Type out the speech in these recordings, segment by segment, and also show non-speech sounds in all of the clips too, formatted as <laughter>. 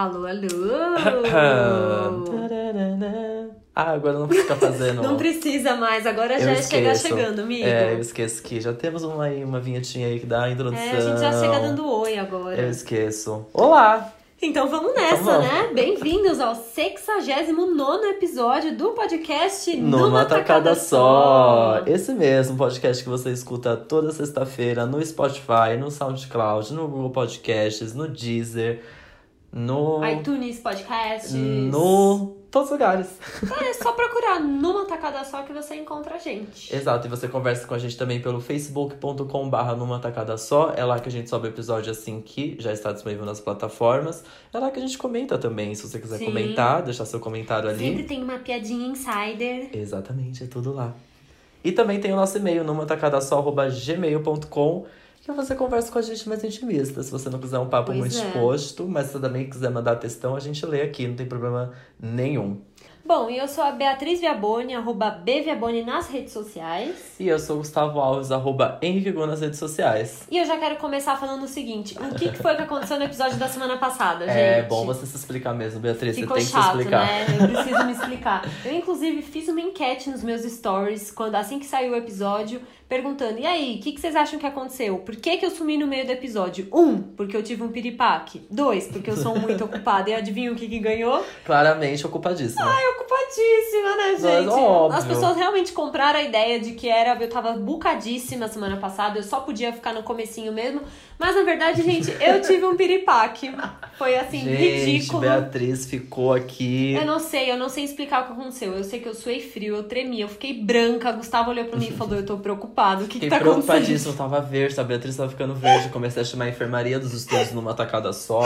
Alô, alô! <laughs> ah, agora não precisa fazendo. <laughs> não precisa mais, agora Eu já é chegar esqueço. chegando, amigo. É, eu esqueço que já temos uma, uma vinhetinha aí que dá a introdução. É, a gente já chega dando oi agora. Eu esqueço. Olá! Então vamos nessa, Então vamos. né? Bem-vindos ao 69 episódio do podcast Numa tacada só! Esse mesmo podcast que você escuta toda sexta-feira no Spotify, no SoundCloud, no Google Podcasts, no Deezer, no. iTunes, podcasts. no. todos os lugares. É só procurar numa tacada só que você encontra a gente. Exato, e você conversa com a gente também pelo facebook.com/barra numa tacada só. É lá que a gente sobe o episódio assim que já está disponível nas plataformas. É lá que a gente comenta também. Se você quiser Sim. comentar, deixar seu comentário ali. Sempre tem uma piadinha insider. Exatamente, é tudo lá. E também tem o nosso e-mail, numatacadasó.gmail.com que você conversa com a gente mais intimista. Se você não quiser um papo Pois muito é. exposto, mas se você também quiser mandar textão, a gente lê aqui, não tem problema nenhum. Bom, e eu sou a Beatriz Viaboni, arroba Bviaboni nas redes sociais. E eu sou o Gustavo Alves, arroba Gu nas redes sociais. E eu já quero começar falando o seguinte: o que, que foi que aconteceu no episódio da semana passada, gente? É bom você se explicar mesmo, Beatriz. Ficou você tem chato, que se explicar. né? Eu preciso me explicar. Eu, inclusive, fiz uma enquete nos meus stories, quando assim que saiu o episódio, perguntando: e aí, o que, que vocês acham que aconteceu? Por que, que eu sumi no meio do episódio? Um, porque eu tive um piripaque. Dois, porque eu sou muito <laughs> ocupada. E adivinha o que, que ganhou? Claramente ocupadíssima. Ai, ocupadíssima, né, Mas, gente? óbvio. As pessoas realmente compraram a ideia de que era eu tava bucadíssima semana passada, eu só podia ficar no comecinho mesmo. Mas na verdade, gente, eu <laughs> tive um piripaque. Foi assim, gente, ridículo. Beatriz ficou aqui. Eu não sei, eu não sei explicar o que aconteceu. Eu sei que eu suei frio, eu tremi, eu fiquei branca. Gustavo olhou pra mim e falou: Eu tô preocupado, o que, que Fiquei tá acontecendo? preocupadíssima, eu tava verde, a Beatriz tava ficando verde. Comecei a chamar a enfermaria dos estudos numa tacada só.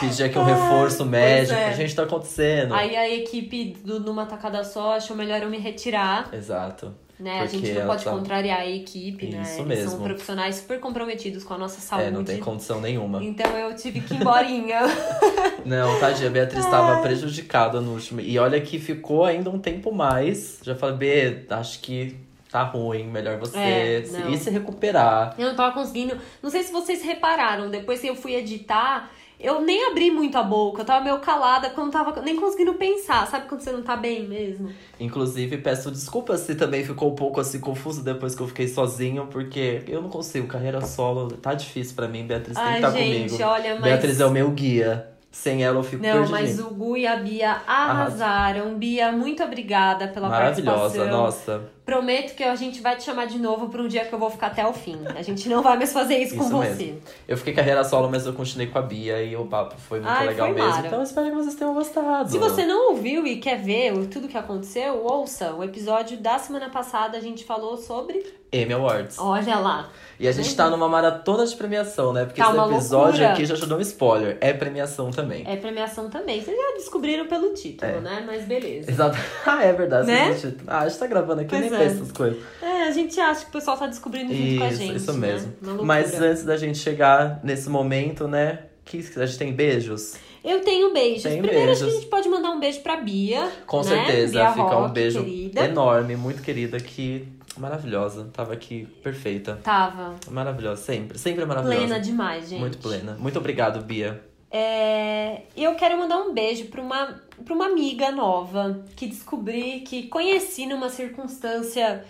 Pedi aqui um reforço médico. é. Gente, tá acontecendo. Aí a equipe do Numa Tacada Só achou melhor eu me retirar, Exato. né? a Porque gente não pode tá- contrariar a equipe, né? Isso Eles são mesmo. profissionais super comprometidos com a nossa saúde. É, não tem condição nenhuma. Então eu tive que ir emborinha. <laughs> Não, tadinha, a Beatriz tava prejudicada no último. E olha que ficou ainda um tempo mais. Já falei, Bê, acho que tá ruim, melhor você É, se- ir se recuperar. Eu não tava conseguindo. Não sei se vocês repararam, depois que eu fui editar, eu nem abri muito a boca. Eu tava meio calada, quando tava nem conseguindo pensar. Sabe quando você não tá bem mesmo? Inclusive, peço desculpas se também ficou um pouco assim confuso depois que eu fiquei sozinho, porque eu não consigo. Carreira solo tá difícil pra mim. Beatriz tem que Ai, estar gente, comigo. olha, mas. Beatriz é o meu guia. Sem ela eu fico Não, perdidinho. mas o Gu e a Bia arrasaram. Bia, muito obrigada pela Maravilhosa, participação. nossa. Prometo que a gente vai te chamar de novo pra um dia que eu vou ficar até o fim. A gente não vai mais fazer isso, com Isso você. mesmo. Eu fiquei carreira solo, mas eu continuei com a Bia e o papo foi muito Ai, legal foi mesmo. mara. Então eu espero que vocês tenham gostado. Se você não ouviu e quer ver o- tudo que aconteceu, ouça. O episódio da semana passada a gente falou sobre. Emmy Awards. Olha lá. E a gente tá numa maratona de premiação, né? Porque Tá esse episódio loucura. aqui já te dou um spoiler. É premiação também. É premiação também. Vocês já descobriram pelo título, É. né? Mas beleza. Exato. <laughs> Ah, é verdade. Né? A gente, ah, a gente tá gravando aqui, Pois nem é. pensa essas coisas. É, a gente acha que o pessoal tá descobrindo junto com a Isso, gente. isso né? mesmo. Loucura. Mas antes da gente chegar nesse momento, né? Que a gente tem beijos. Eu tenho beijos. Tem Primeiro, acho que a beijos. gente pode mandar um beijo pra Bia. Com né? certeza, Bia fica um Rock, beijo Querida. enorme, muito querida, que maravilhosa. Tava aqui perfeita. Tava Maravilhosa, sempre. Sempre é maravilhosa. plena demais, gente. Muito plena. Muito obrigado, Bia. É, e eu quero mandar um beijo pra uma, pra uma amiga nova que descobri, que conheci numa circunstância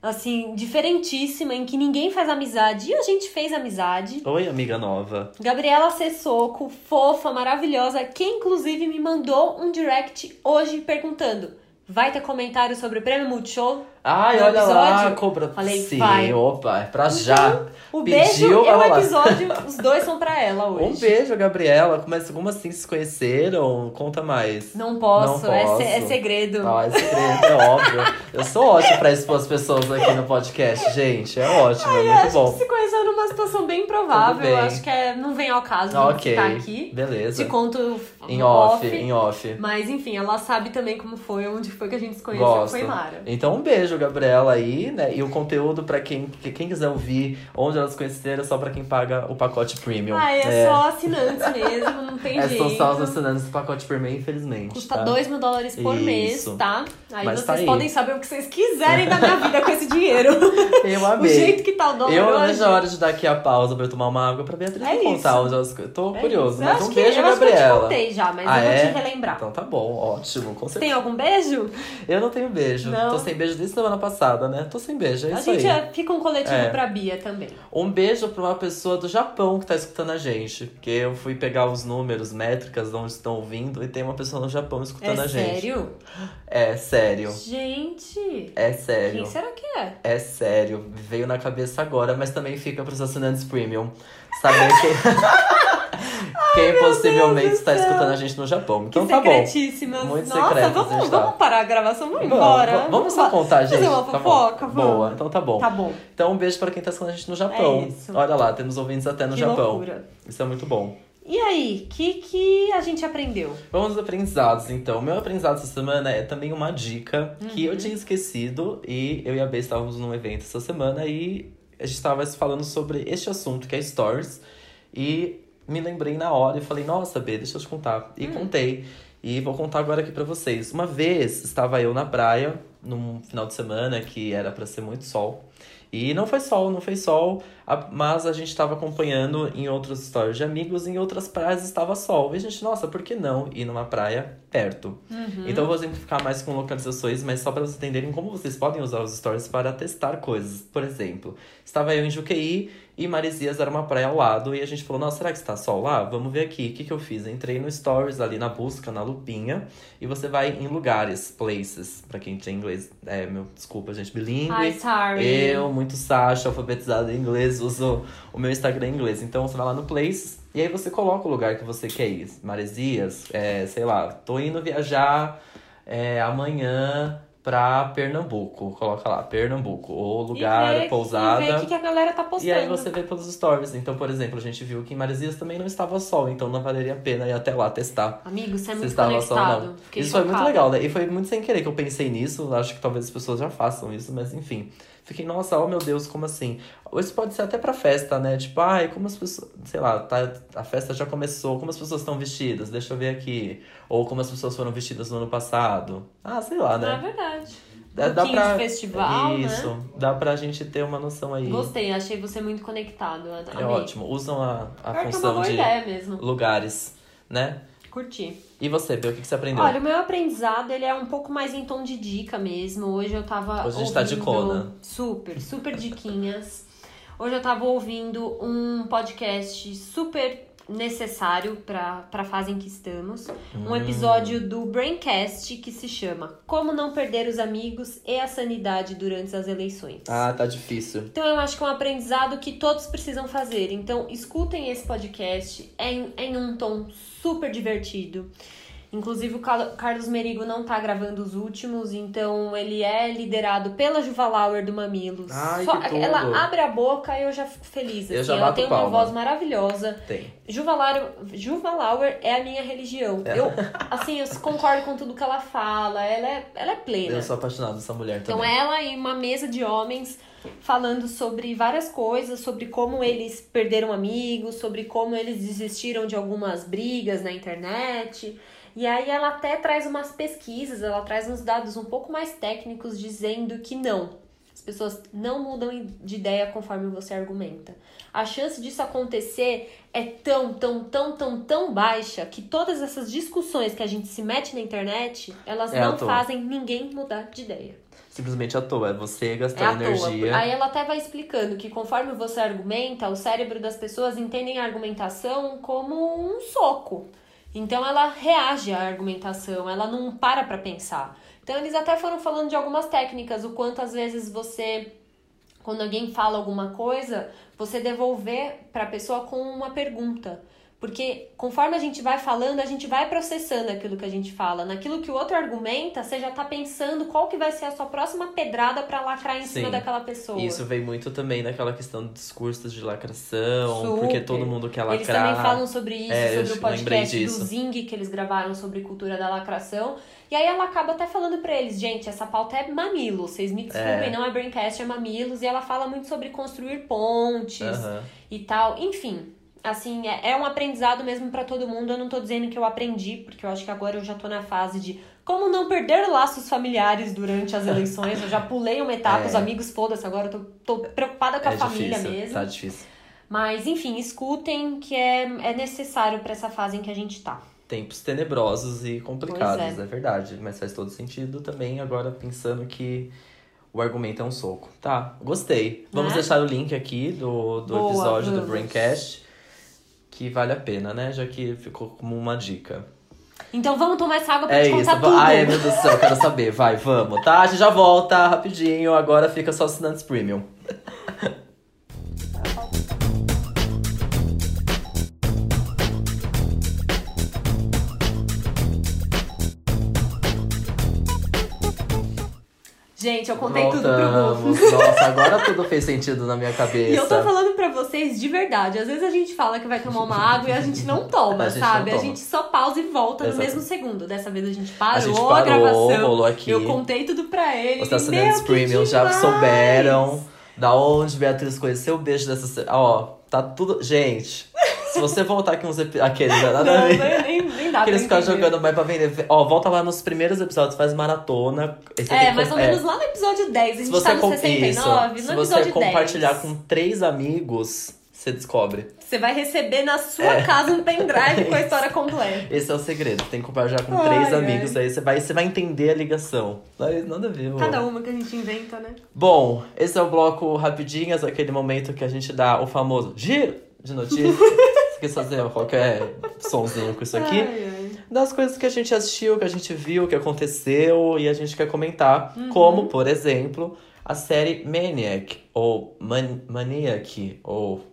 assim, diferentíssima, em que ninguém faz amizade e a gente fez amizade. Oi, amiga nova. Gabriela Sessoco, fofa, maravilhosa, que inclusive me mandou um direct hoje perguntando: vai ter comentário sobre o Prêmio Multishow? Ai, No olha lá, episódio, cobra. falei, Sim, vai. opa, é pra já. O Pediu, beijo e o episódio, os dois são pra ela hoje. Um beijo, Gabriela. Mas como assim se conheceram? Conta mais. Não posso, Não é se- posso. É, segredo. Ah, é segredo, é óbvio. Eu sou ótimo pra expor as pessoas aqui no podcast, gente. É ótimo, é Eu muito acho bom. que se conheceu numa situação bem improvável. Acho que é, não vem ao caso Ah, de ok. ficar aqui. Beleza. Te conto Em off, em off. Mas enfim, ela sabe também como foi, onde foi que a gente se conheceu. Gosto. Foi Mara. Então, um beijo, Gabriela, aí, né? E o conteúdo pra quem, que- quem quiser ouvir onde elas conheceram é só pra quem paga o pacote premium. Ah, é, só assinantes mesmo, não tem <laughs> É jeito. só só os assinantes do pacote premium, infelizmente. Custa tá? 2 mil dólares por mês, Isso. tá? Aí Mas vocês tá aí. podem saber o que vocês quiserem da minha vida com esse dinheiro. <laughs> Eu O amei. jeito que tá o dólar Eu não hoje. vejo a hora de dar aqui a pausa pra eu tomar uma água pra Beatriz É contar onde elas... Tô É curioso, isso. Mas um beijo, eu acho que eu te Gabriela. contei já, mas ah, eu vou é? te relembrar. Então tá bom, ótimo, com certeza. Tem algum beijo? Eu não tenho beijo. Não. Tô sem beijo desde semana passada, né? Tô sem beijo, é a isso gente aí. é- fica um coletivo É. pra Bia também. Um beijo pra uma pessoa do Japão que tá escutando a gente. Porque eu fui pegar os números, métricas de onde estão ouvindo e tem uma pessoa no Japão escutando É a gente. sério? É sério. Gente, É sério. quem será que é? É sério. Veio na cabeça agora, mas também fica pros assinantes premium. Saber <laughs> quem, possivelmente está escutando a gente no Japão. Então que tá bom. secretíssimas. Muito Nossa, secretas a vamos, tá. vamos parar a gravação, vamos Vamos, embora. vamos, só contar, gente. Fazer uma Tá fofoca, vamos. Boa, então tá bom. Tá bom. Então um beijo pra quem tá escutando a gente no Japão. É isso. Olha lá, temos ouvintes até no que Japão. loucura. Isso é muito bom. E aí, o que, que a gente aprendeu? Vamos aos aprendizados, então. Meu aprendizado essa semana é também uma dica que Uhum. eu tinha esquecido e eu e a B estávamos num evento essa semana e a gente estava falando sobre este assunto que é stories e me lembrei na hora e falei, nossa, B, deixa eu te contar. E Hum. contei. E vou contar agora aqui pra vocês. Uma vez estava eu na praia, num final de semana que era pra ser muito sol. E não foi sol, não foi sol, mas a gente estava acompanhando em outros stories de amigos, em outras praias estava sol. E a gente, nossa, por que não ir numa praia perto? Uhum. Então eu vou simplificar mais com localizações, mas só para vocês entenderem como vocês podem usar os stories para testar coisas. Por exemplo, estava eu em Juqueí e Maresias era uma praia ao lado e a gente falou, nossa, será que está sol lá? Vamos ver aqui. O que, que eu fiz? Entrei no stories ali na busca, na lupinha, e você vai em lugares, places, para quem tem inglês. É, meu, desculpa, gente, bilíngue. Ai, sorry. Eu, muito Sasha, alfabetizado em inglês, uso o meu Instagram em inglês. Então você vai lá no Place e aí você coloca o lugar que você quer ir. Maresias, é, sei lá, tô indo viajar é, amanhã pra Pernambuco. Coloca lá, Pernambuco. Ou lugar, e ver, pousada. E ver o que, a galera tá postando. E aí você vê pelos stories. Então, por exemplo, a gente viu que em Maresias também não estava sol, então não valeria a pena ir até lá testar. Amigo, você é muito estava sol não. Isso foi muito chocada. legal, né? E foi muito sem querer que eu pensei nisso. Acho que talvez as pessoas já façam isso, mas enfim. Fiquei, nossa, oh meu Deus, como assim? Isso pode ser até pra festa, né? Tipo, ai, como as pessoas. Sei lá, tá, a festa já começou, como as pessoas estão vestidas? Deixa eu ver aqui. Ou como as pessoas foram vestidas no ano passado. Ah, sei lá, Não é né? verdade. Dá, Um dá pra. de festival, Isso. né? Dá pra gente ter uma noção aí. Gostei, achei você muito conectado. É ótimo. Usam a, a Pior é uma função boa de ideia mesmo. lugares, né? Curti. E você, Bel, o que, que você aprendeu? Olha, o meu aprendizado, ele é um pouco mais em tom de dica mesmo. Hoje eu tava Hoje a gente tá ouvindo... dicona. Super, super diquinhas. Hoje eu tava ouvindo um podcast super necessário pra, pra fase em que estamos. Um Hum. episódio do Braincast que se chama Como Não Perder os Amigos e a Sanidade Durante as Eleições. Ah, tá difícil. Então eu acho que é um aprendizado que todos precisam fazer. Então escutem esse podcast é em, é em um tom super divertido. Inclusive o Carlos Merigo não tá gravando os últimos, então ele é liderado pela Juva Lauer do Mamilos. Ai, Só- ela abre a boca e eu já fico feliz. Eu assim. ela tem uma palma. voz maravilhosa. Tem. Juva Lauer, Juva Lauer é a minha religião. É. Eu, assim, eu concordo com tudo que ela fala. Ela é, ela é plena. Eu sou apaixonado nessa mulher Então também. ela e uma mesa de homens falando sobre várias coisas, sobre como eles perderam amigos, sobre como eles desistiram de algumas brigas na internet. E aí ela até traz umas pesquisas, ela traz uns dados um pouco mais técnicos dizendo que não. As pessoas não mudam de ideia conforme você argumenta. A chance disso acontecer é tão, tão, tão, tão, tão baixa que todas essas discussões que a gente se mete na internet, elas É não fazem ninguém mudar de ideia. Simplesmente à toa. É você É gastando à energia. Aí ela até vai explicando que conforme você argumenta, o cérebro das pessoas entendem a argumentação como um soco. Então ela reage à argumentação, ela não para pra pensar. Então eles até foram falando de algumas técnicas, o quanto às vezes você quando alguém fala alguma coisa, você devolver pra pessoa com uma pergunta. Porque conforme a gente vai falando, a gente vai processando aquilo que a gente fala. Naquilo que o outro argumenta, você já tá pensando qual que vai ser a sua próxima pedrada pra lacrar em cima Sim. daquela pessoa. Isso vem muito também naquela questão de discursos de lacração, Super. porque todo mundo quer lacrar. Eles também falam sobre isso, É, sobre o podcast do. Zing que eles gravaram sobre cultura da lacração. E aí ela acaba até falando pra eles, gente, essa pauta é mamilo, vocês me desculpem, É. não é Braincast, é mamilos. E ela fala muito sobre construir pontes e tal. Enfim, assim, é, é um aprendizado mesmo pra todo mundo. Eu não tô dizendo que eu aprendi, porque eu acho que agora eu já tô na fase de Como não perder laços familiares durante as eleições. Eu já pulei uma etapa, É. os amigos, foda-se, agora eu tô, tô preocupada com a é família difícil, mesmo. Tá difícil. Mas, enfim, escutem que é, é necessário pra essa fase em que a gente tá. Tempos tenebrosos e complicados, é. é. verdade. Mas faz todo sentido também, agora pensando que o argumento é um soco. Tá, gostei. Vamos Né? deixar o link aqui do, do Boa, episódio do vamos. Braincast. Que vale a pena, né? Já que ficou como uma dica. Então vamos tomar essa água pra É te isso. tudo. Ai, meu Deus do céu, quero saber. Vai, vamos, tá? A gente já volta rapidinho. Agora fica só assinantes premium. Gente, eu contei tudo pro Voltamos. Gu. Nossa, agora tudo fez sentido na minha cabeça. E eu tô falando pra vocês de verdade. Às vezes a gente fala que vai tomar uma água e a gente não toma, <laughs> A gente sabe? não A toma. gente só pausa e volta no Exato. mesmo segundo. Dessa vez a gente parou A gente a parou, gravação. rolou aqui. Eu contei tudo pra ele. Os assinantes premium já souberam da onde Beatriz conheceu o beijo dessa. Ó, tá tudo. Gente, se você voltar aqui uns episódios. Aqueles, né? Nada a Não, ver. Dá Aqueles pra ficam jogando mais pra vender. Ó, volta lá nos primeiros episódios, faz maratona. Esse É, mais que- ou menos lá no episódio 10. A gente Se você, tá no com- 69, isso, no se episódio você compartilhar 10. com três amigos, você descobre. Você vai receber na sua É. casa um pendrive com a história <laughs> completa. Esse é o segredo. Tem que compartilhar com Ai, três ai. amigos, aí você vai, você vai entender a ligação. Não, Nada a ver, amor. Cada uma que a gente inventa, né? Bom, esse é o bloco rapidinhas, aquele momento que a gente dá o famoso giro de notícias. <laughs> Quer fazer qualquer sonzinho com isso aqui? Ai, ai. Das coisas que a gente assistiu, que a gente viu, que aconteceu e a gente quer comentar. Uhum. Como, por exemplo, a série Maniac, ou Man Maniac, ou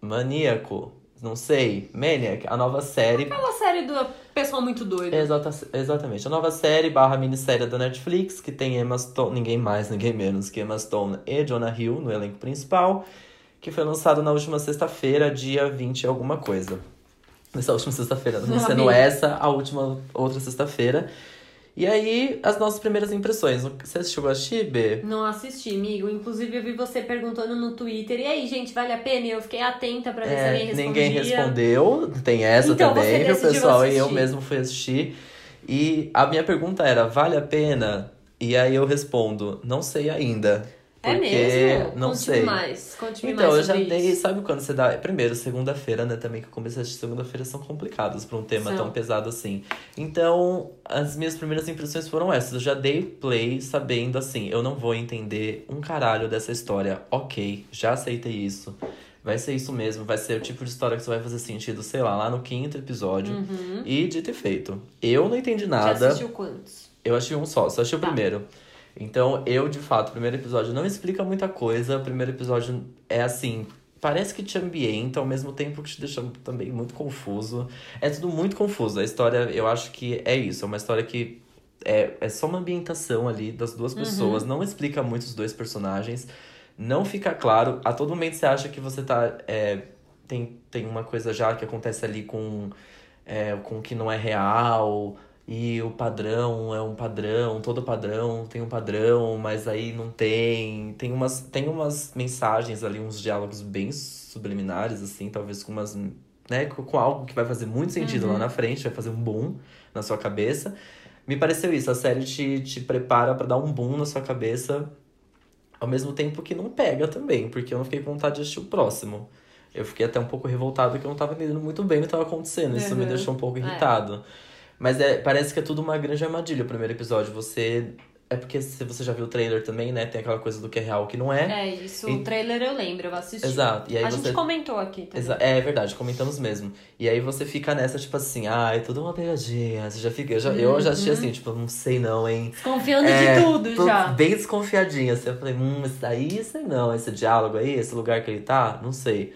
Maníaco, não sei. Maniac, a nova série Aquela série do pessoal muito doido. Exata, exatamente. A nova série barra minissérie da Netflix, que tem Emma Stone, ninguém mais, ninguém menos que Emma Stone e Jonah Hill no elenco principal, que foi lançado na última sexta-feira, dia 20 e alguma coisa. Nessa última sexta-feira, não Não, sendo amiga. essa, a última outra sexta-feira. E aí, as nossas primeiras impressões. Você assistiu a Shibe? Não assisti, amigo. Inclusive, eu vi você perguntando no Twitter. E aí, gente, vale a pena? E eu fiquei atenta pra ver se alguém É, respondia. ninguém respondeu, tem essa Então, também, viu, pessoal? E eu mesmo fui assistir. E a minha pergunta era: vale a pena? E aí eu respondo: não sei ainda. É mesmo? não Conte-me sei. mais. Conte-me Então, mais eu já dei. Sabe quando você dá. Primeiro, segunda-feira, né? Também que eu comecei a assistir segunda-feira são complicadas pra um tema São. tão pesado assim. Então, as minhas primeiras impressões foram essas. Eu já dei play sabendo assim: eu não vou entender um caralho dessa história. Ok, já aceitei isso. Vai ser isso mesmo, vai ser o tipo de história que só vai fazer sentido, sei lá, lá no quinto episódio. Uhum. E dito e feito. Eu não entendi nada. assistiu quantos? Eu achei um só, só achei o Tá. primeiro. Então, eu, de fato, o primeiro episódio não explica muita coisa. O primeiro episódio é assim. Parece que te ambienta, ao mesmo tempo que te deixa também muito confuso. É tudo muito confuso. A história, eu acho que é isso. É uma história que é, é só uma ambientação ali das duas pessoas. Não explica muito os dois personagens. Não fica claro. A todo momento você acha que você tá. é, tem, tem uma coisa já que acontece ali com, é, com o que não é real. E o padrão é um padrão, todo padrão tem um padrão, mas aí não tem. Tem umas, tem umas mensagens ali, uns diálogos bem subliminares, assim, talvez com umas. Né, com, algo que vai fazer muito sentido Uhum. lá na frente, vai fazer um boom na sua cabeça. Me pareceu isso, a série te, te prepara pra dar um boom na sua cabeça, ao mesmo tempo que não pega também, porque eu não fiquei com vontade de assistir o próximo. Eu fiquei até um pouco revoltado que eu não tava entendendo muito bem o que tava acontecendo. Isso me Uhum. deixou um pouco É. Mas é, parece que é tudo uma grande armadilha o primeiro episódio. Você. É porque se você já viu o trailer também, né? Tem aquela coisa do que é real que não é. É, isso, E- o trailer eu lembro, eu assisti. Exato. E aí a você. gente comentou aqui também. Exa- É verdade, comentamos mesmo. E aí você fica nessa, tipo assim, ah, é tudo uma pegadinha. Você já fica. Eu já, eu já assisti Uhum. assim, tipo, não sei não, hein? Desconfiando É, de tudo já. Bem desconfiadinha. Assim, eu falei, hum, isso aí, sei não. Esse diálogo aí, esse lugar que ele tá, não sei.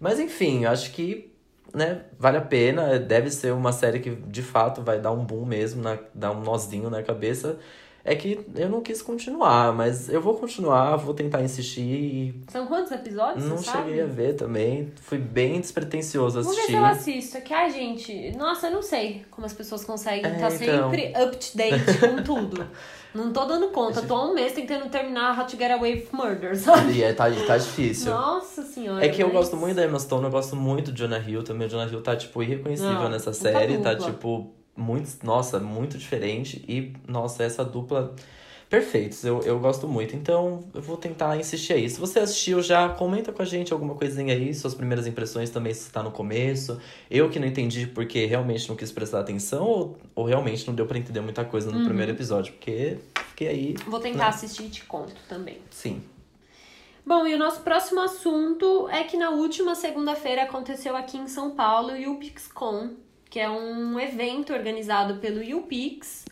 Mas enfim, eu acho que, né, vale a pena. Deve ser uma série que de fato vai dar um boom mesmo, na, dar um nozinho na cabeça. É que eu não quis continuar, mas eu vou continuar, vou tentar insistir e São quantos episódios, não sabe? cheguei a ver também. Fui bem despretensioso Vamos ver assistir. se eu assisto. É que, ai, gente, nossa, eu não sei como as pessoas conseguem É, estar então. sempre up to date com tudo. <laughs> Não tô dando conta, tô há um mês tentando terminar How to Get Away with Murder, sabe? E é, tá, tá difícil. Nossa senhora. É que eu mas- gosto muito da Emma Stone, eu gosto muito do Jonah Hill também. O Jonah Hill tá, tipo, irreconhecível Não, nessa puta série. Tá, tipo, muito, nossa, muito diferente. E, nossa, essa dupla perfeitos. Eu, eu gosto muito. Então, eu vou tentar insistir aí. Se você assistiu já, comenta com a gente alguma coisinha aí, suas primeiras impressões também se está no começo. Eu que não entendi porque realmente não quis prestar atenção ou, ou realmente não deu para entender muita coisa no Uhum. primeiro episódio, porque fiquei aí. Vou tentar assistir e te conto também. Sim. Bom, e o nosso próximo assunto é que na última segunda-feira aconteceu aqui em São Paulo o UPixCon, que é um evento organizado pelo UPix,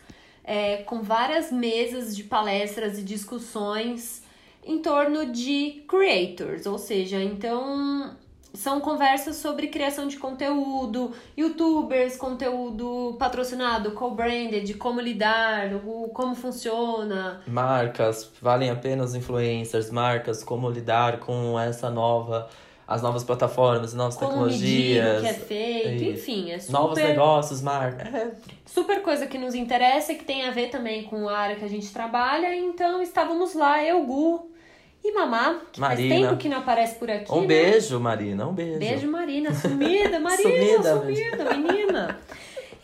é, com várias mesas de palestras e discussões em torno de creators, ou seja, então são conversas sobre criação de conteúdo, youtubers, conteúdo patrocinado, co-branded, como lidar, como funciona, Marcas, valem a pena os influencers, marcas, como lidar com essa nova, as novas plataformas, novas como medir o tecnologias, que é feito, enfim, é super, novos negócios, marcas. É, super coisa que nos interessa e que tem a ver também com a área que a gente trabalha. Então estávamos lá, eu, Gu e Mamá, que Marina. faz tempo que não aparece por aqui. um né? beijo, Marina, um beijo. Beijo, Marina. <laughs> Sumida, Marina, Sumida, sumida, menina.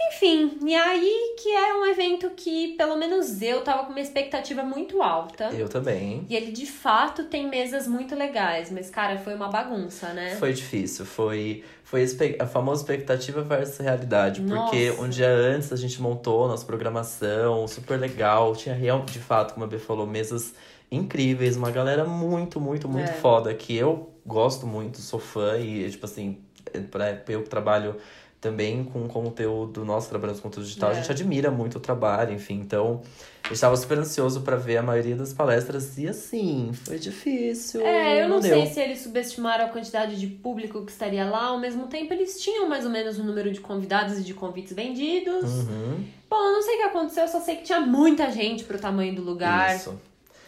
Enfim, e aí que era um evento que, pelo menos eu, tava com uma expectativa muito alta. Eu também. E ele de fato tem mesas muito legais, mas cara, foi uma bagunça, né? Foi difícil, foi, foi a famosa expectativa versus realidade. Porque Nossa. um dia antes a gente montou nossa programação, super legal. Tinha real, de fato, como a B falou, mesas incríveis, uma galera muito, muito, muito É. foda, que eu gosto muito, sou fã, e tipo assim, pra eu que trabalho também com conteúdo, nós que trabalhamos com conteúdo digital, É. a gente admira muito o trabalho, enfim, então eu estava super ansioso pra ver a maioria das palestras e assim, foi difícil. É, eu não, deu. sei se eles subestimaram a quantidade de público que estaria lá, ao mesmo tempo eles tinham mais ou menos o número de convidados e de convites vendidos. Uhum, Bom, eu não sei o que aconteceu, eu só sei que tinha muita gente pro tamanho do lugar. Isso.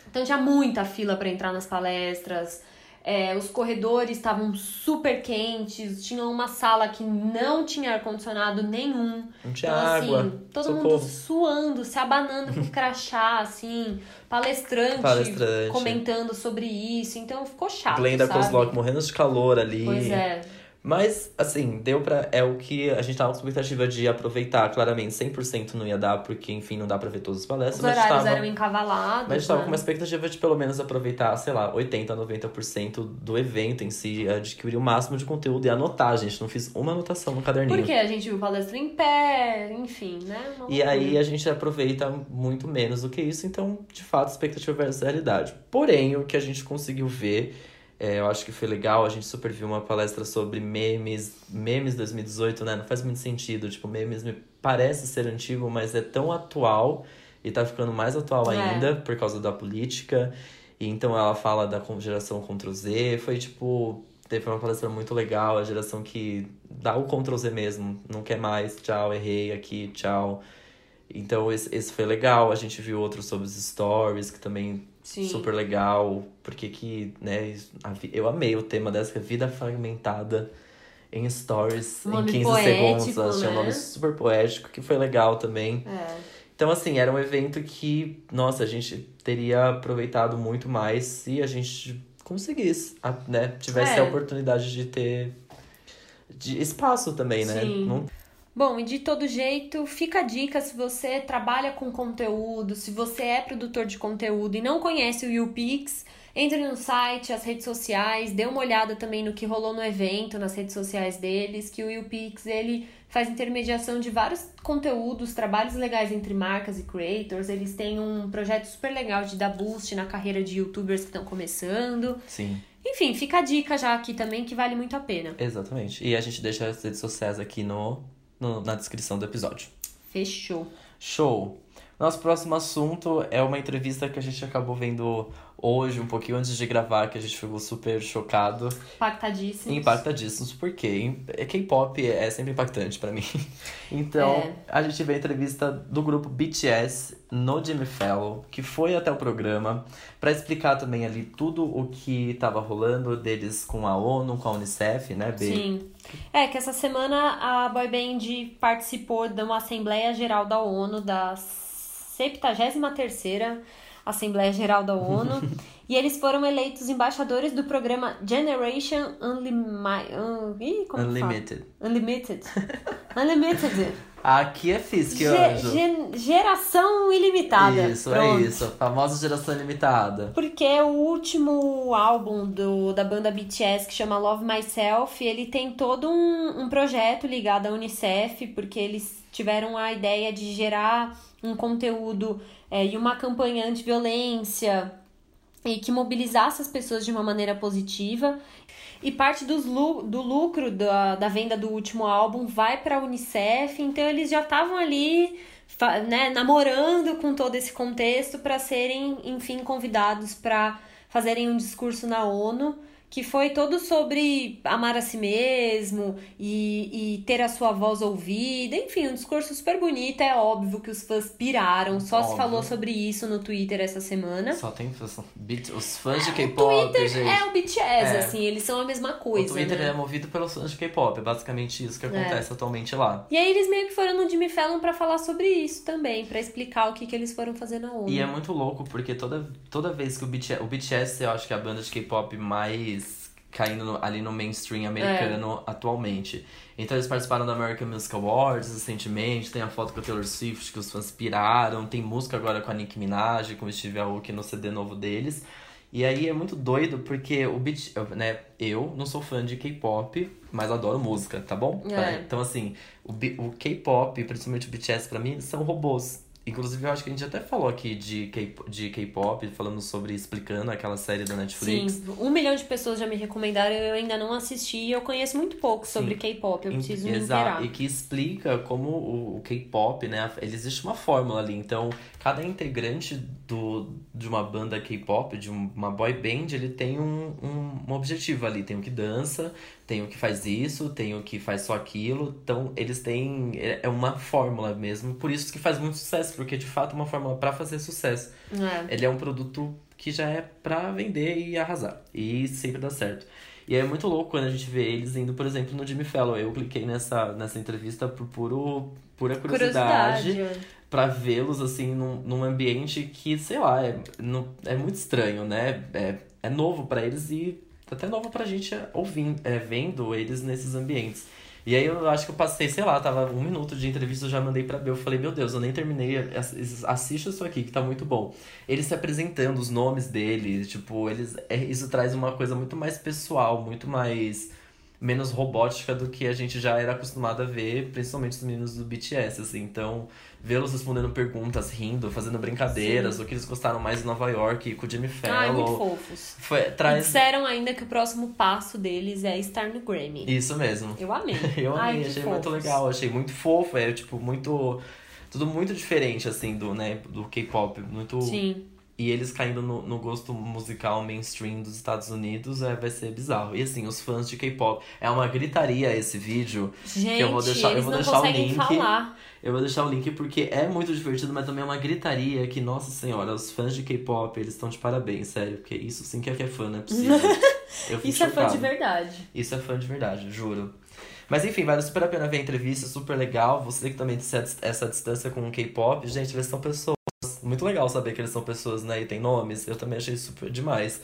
Então tinha muita fila pra entrar nas palestras. É, os corredores estavam super quentes, tinha uma sala que não tinha ar-condicionado nenhum. Não tinha Então, água. assim, todo socorro. mundo suando, se abanando com <laughs> crachá, assim, palestrante, Palestrante. comentando sobre isso. Então ficou chato, Glenda sabe? Kozlok morrendo de calor ali. Pois é. Mas, assim, deu pra. É o que a gente tava com expectativa de aproveitar. Claramente, 100% não ia dar, porque, enfim, não dá pra ver todas as Os palestras. mas horários tava, eram encavalados. mas a gente tava né? com uma expectativa de pelo menos aproveitar, sei lá, 80%, 90% do evento em si, adquirir o máximo de conteúdo e anotar, gente. Não fiz uma anotação no caderninho. Porque a gente viu palestra em pé, enfim, né? Uma E loucura. aí a gente aproveita muito menos do que isso, então, de fato, expectativa versus realidade. Porém, o que a gente conseguiu ver, é, eu acho que foi legal, a gente super viu uma palestra sobre memes, memes 2018, né? Não faz muito sentido, tipo, memes me parece ser antigo, mas é tão atual e tá ficando mais atual É. ainda por causa da política. E então ela fala da geração Ctrl Z, foi tipo, teve uma palestra muito legal, a geração que dá o Ctrl Z mesmo, não quer mais, tchau, errei aqui, tchau. Então esse, esse foi legal, a gente viu outros sobre os stories, que também Sim. super legal, porque que, né, eu amei o tema dessa, vida fragmentada em stories, Um em nome 15 poético, segundos, achei um né? nome super poético, que foi legal também. É. Então, assim, era um evento que, nossa, a gente teria aproveitado muito mais se a gente conseguisse, né? Tivesse É. a oportunidade de ter de espaço também, né? Sim. Não- Bom, e de todo jeito, fica a dica se você trabalha com conteúdo, se você é produtor de conteúdo e não conhece o YouPix, entre no site, as redes sociais, dê uma olhada também no que rolou no evento, nas redes sociais deles, que o YouPix, ele faz intermediação de vários conteúdos, trabalhos legais entre marcas e creators, eles têm um projeto super legal de dar boost na carreira de youtubers que estão começando. Sim, Enfim, fica a dica já aqui também que vale muito a pena. exatamente. E a gente deixa as redes sociais aqui no, no- na descrição do episódio. Fechou. Show! Nosso próximo assunto é uma entrevista que a gente acabou vendo hoje, um pouquinho antes de gravar, que a gente ficou super chocado. Impactadíssimo. Impactadíssimos, porque é, K-pop é sempre impactante pra mim. <laughs> Então, É. a gente vê a entrevista do grupo BTS no Jimmy Fallon, que foi até o programa, pra explicar também ali tudo o que tava rolando deles com a ONU, com a Unicef, né, B? Sim. É que essa semana a boy band participou de uma Assembleia Geral da ONU, da 73ª Assembleia Geral da ONU, <laughs> e eles foram eleitos embaixadores do programa Generation. Ih, como que fala? Unlimited. Unlimited. Unlimited. Aqui é Fisk, Ge- anjo. ge- geração ilimitada. Isso, Pronto. é isso. Famosa geração limitada. Porque o último álbum do, da banda BTS, que chama Love Myself, ele tem todo um, um projeto ligado à Unicef, porque eles tiveram a ideia de gerar um conteúdo é, e uma campanha anti-violência e que mobilizasse as pessoas de uma maneira positiva. E parte dos do lucro da, da venda do último álbum vai para a Unicef, então eles já estavam ali né, namorando com todo esse contexto para serem, enfim, convidados para fazerem um discurso na ONU que foi todo sobre amar a si mesmo e, e ter a sua voz ouvida. Enfim, um discurso super bonito. É óbvio que os fãs piraram. Só se Óbvio. falou sobre isso no Twitter essa semana. Só tem os fãs de O K-pop, é o BTS, É. assim, eles são a mesma O coisa. Twitter né? é movido pelos fãs de K-pop, é basicamente isso que acontece atualmente lá. E aí eles meio que foram no Jimmy Fallon pra falar sobre isso também, pra explicar o que, que eles foram fazer na ONU. E é muito louco porque toda, toda vez que o BTS, o BTS, eu acho que é a banda de K-pop mais caindo no- ali no mainstream americano atualmente. Então eles participaram do American Music Awards recentemente, tem a foto com a Taylor Swift que os fãs piraram, tem música agora com a Nicki Minaj, com o Steve Aoki no CD novo deles. E aí é muito doido porque o eu, né, eu não sou fã de K-pop, mas adoro música, tá bom? É. Então assim, o, o K-pop, principalmente o BTS pra mim, são robôs. Inclusive, eu acho que a gente até falou aqui de K-pop, falando sobre, explicando aquela série da Netflix. Sim, um milhão de pessoas já me recomendaram, eu ainda não assisti e eu conheço muito pouco sobre. K-pop, eu preciso me Exato, e que explica como o, o K-pop, né? Existe uma fórmula ali. Então, cada integrante do, de uma banda K-pop, de um- uma boy band, ele tem um, um, um objetivo ali. Tem o que dança, tem o que faz isso, tem o que faz só aquilo. Então, eles têm. É é uma fórmula mesmo. Por isso que faz muito sucesso, porque de fato é uma fórmula pra fazer sucesso. É. Ele é um produto que já é pra vender e arrasar. E sempre dá certo. E é muito louco quando a gente vê eles indo, por exemplo, no Jimmy Fallon. Eu cliquei nessa, nessa entrevista por puro, pura curiosidade, Curiosidade. Pra vê-los, assim, num, num ambiente que, sei lá, é, não, é muito estranho, né? É, é novo pra eles e até novo pra gente ouvindo, é, vendo eles nesses ambientes. E aí eu acho que eu passei, sei lá, tava um minuto de entrevista, eu já mandei pra Bel. Eu falei, meu Deus, eu nem terminei. ass- Assista isso aqui, que tá muito bom. Eles se apresentando, os nomes deles, tipo, eles. é- isso traz uma coisa muito mais pessoal, muito mais. Menos robótica do que a gente já era acostumado a ver, principalmente os meninos do BTS, assim. Então, vê-los respondendo perguntas, rindo, fazendo brincadeiras, o que eles gostaram mais em Nova York, com o Jimmy Ai, muito Fallon. fofos. Foi, traz. disseram ainda que o próximo passo deles é estar no Grammy. Isso mesmo. Eu amei. <laughs> Eu Ai, amei, que achei muito legal, achei muito fofo, é tipo muito tudo muito diferente assim do, né, do K-pop, muito Sim. E eles caindo no, no gosto musical mainstream dos Estados Unidos é, vai ser bizarro. E assim, os fãs de K-pop, é uma gritaria esse vídeo. Gente, eu vou deixar- eu vou deixar o link. falar. Eu vou deixar o link porque é muito divertido, mas também é uma gritaria que, nossa senhora, os fãs de K-pop, eles estão de parabéns, sério, porque isso sim que é que é fã, não é possível. <laughs> Isso é fã chocado. de verdade. Isso é fã de verdade, juro. Mas enfim, vale super a pena ver a entrevista, super legal. Você que também tem essa- essa distância com o K-pop, gente, eles são pessoas. Muito legal saber que eles são pessoas, né? E tem nomes. Eu também achei super demais.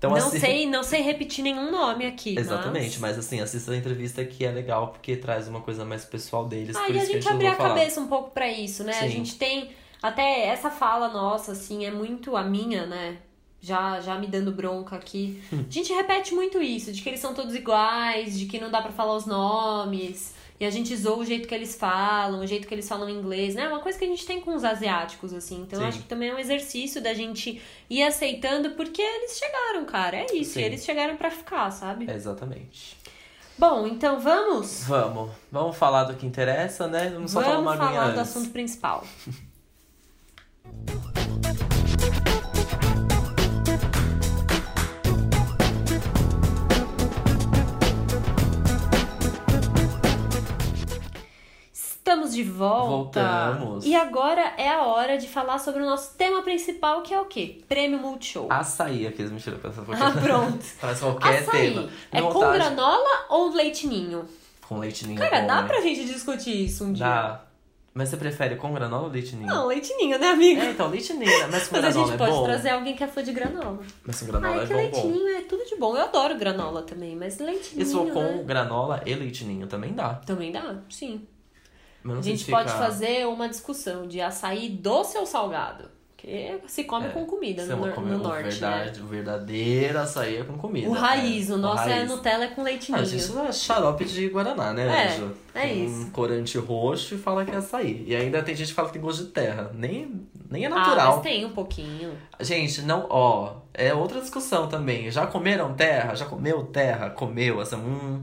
Então, não assim. sei, não sei repetir nenhum nome aqui. Exatamente, mas assim, assista a entrevista que é legal porque traz uma coisa mais pessoal deles. Ah, e a gente abrir a falar. cabeça um pouco pra isso, né? A Sim. gente tem até essa fala nossa, assim, é muito a minha, né? Já, já me dando bronca aqui. Hum. A gente repete muito isso, de que eles são todos iguais, de que não dá pra falar os nomes. E a gente zoa o jeito que eles falam, o jeito que eles falam inglês, né? É uma coisa que a gente tem com os asiáticos, assim. Então, eu Sim. acho que também é um exercício da gente ir aceitando, porque eles chegaram, cara. É isso. Sim. Eles chegaram pra ficar, sabe? É, exatamente. Bom, então vamos? Vamos. Vamos falar do que interessa, né? Vamos só falar Vamos uma aguinha falar do assunto principal. <laughs> Estamos de volta. Voltamos. E agora é a hora de falar sobre o nosso tema principal, que é o quê? Prêmio Multishow. Açaí, aqueles mentira, Ah, pronto. <laughs> Parece qualquer Açaí. tema. É Dá com vontade. granola ou leite ninho? Com leite ninho. Cara, bom, dá né? pra gente discutir isso um dia. Dá. Mas você prefere com granola ou leite ninho? Não, leite ninho, né, amigo? É, então, leite ninho, né? mas com Mas a granola gente é pode bom. trazer alguém que é fã de granola. Mas com granola Ah, é que é bom. leitinho é tudo de bom. Eu adoro granola também, mas leitinho. E se for com né? granola e leite ninho também dá. Também dá, sim. A gente pode fazer uma discussão de açaí doce ou salgado. Que se come É, com comida no, é nor- come- no o norte, né? verdade, O verdadeiro açaí é com comida. O raiz, é. o nosso é raiz. Nutella com leite Ah, ninho. gente, isso é xarope de Guaraná, né, É, Anjo? é Tem isso. Um corante roxo e fala que é açaí. E ainda tem gente que fala que tem gosto de terra. Nem, nem é Ah, natural. mas tem um pouquinho. Gente, não, ó, é outra discussão também. Já comeram terra? Já comeu terra? Comeu essa. Hum.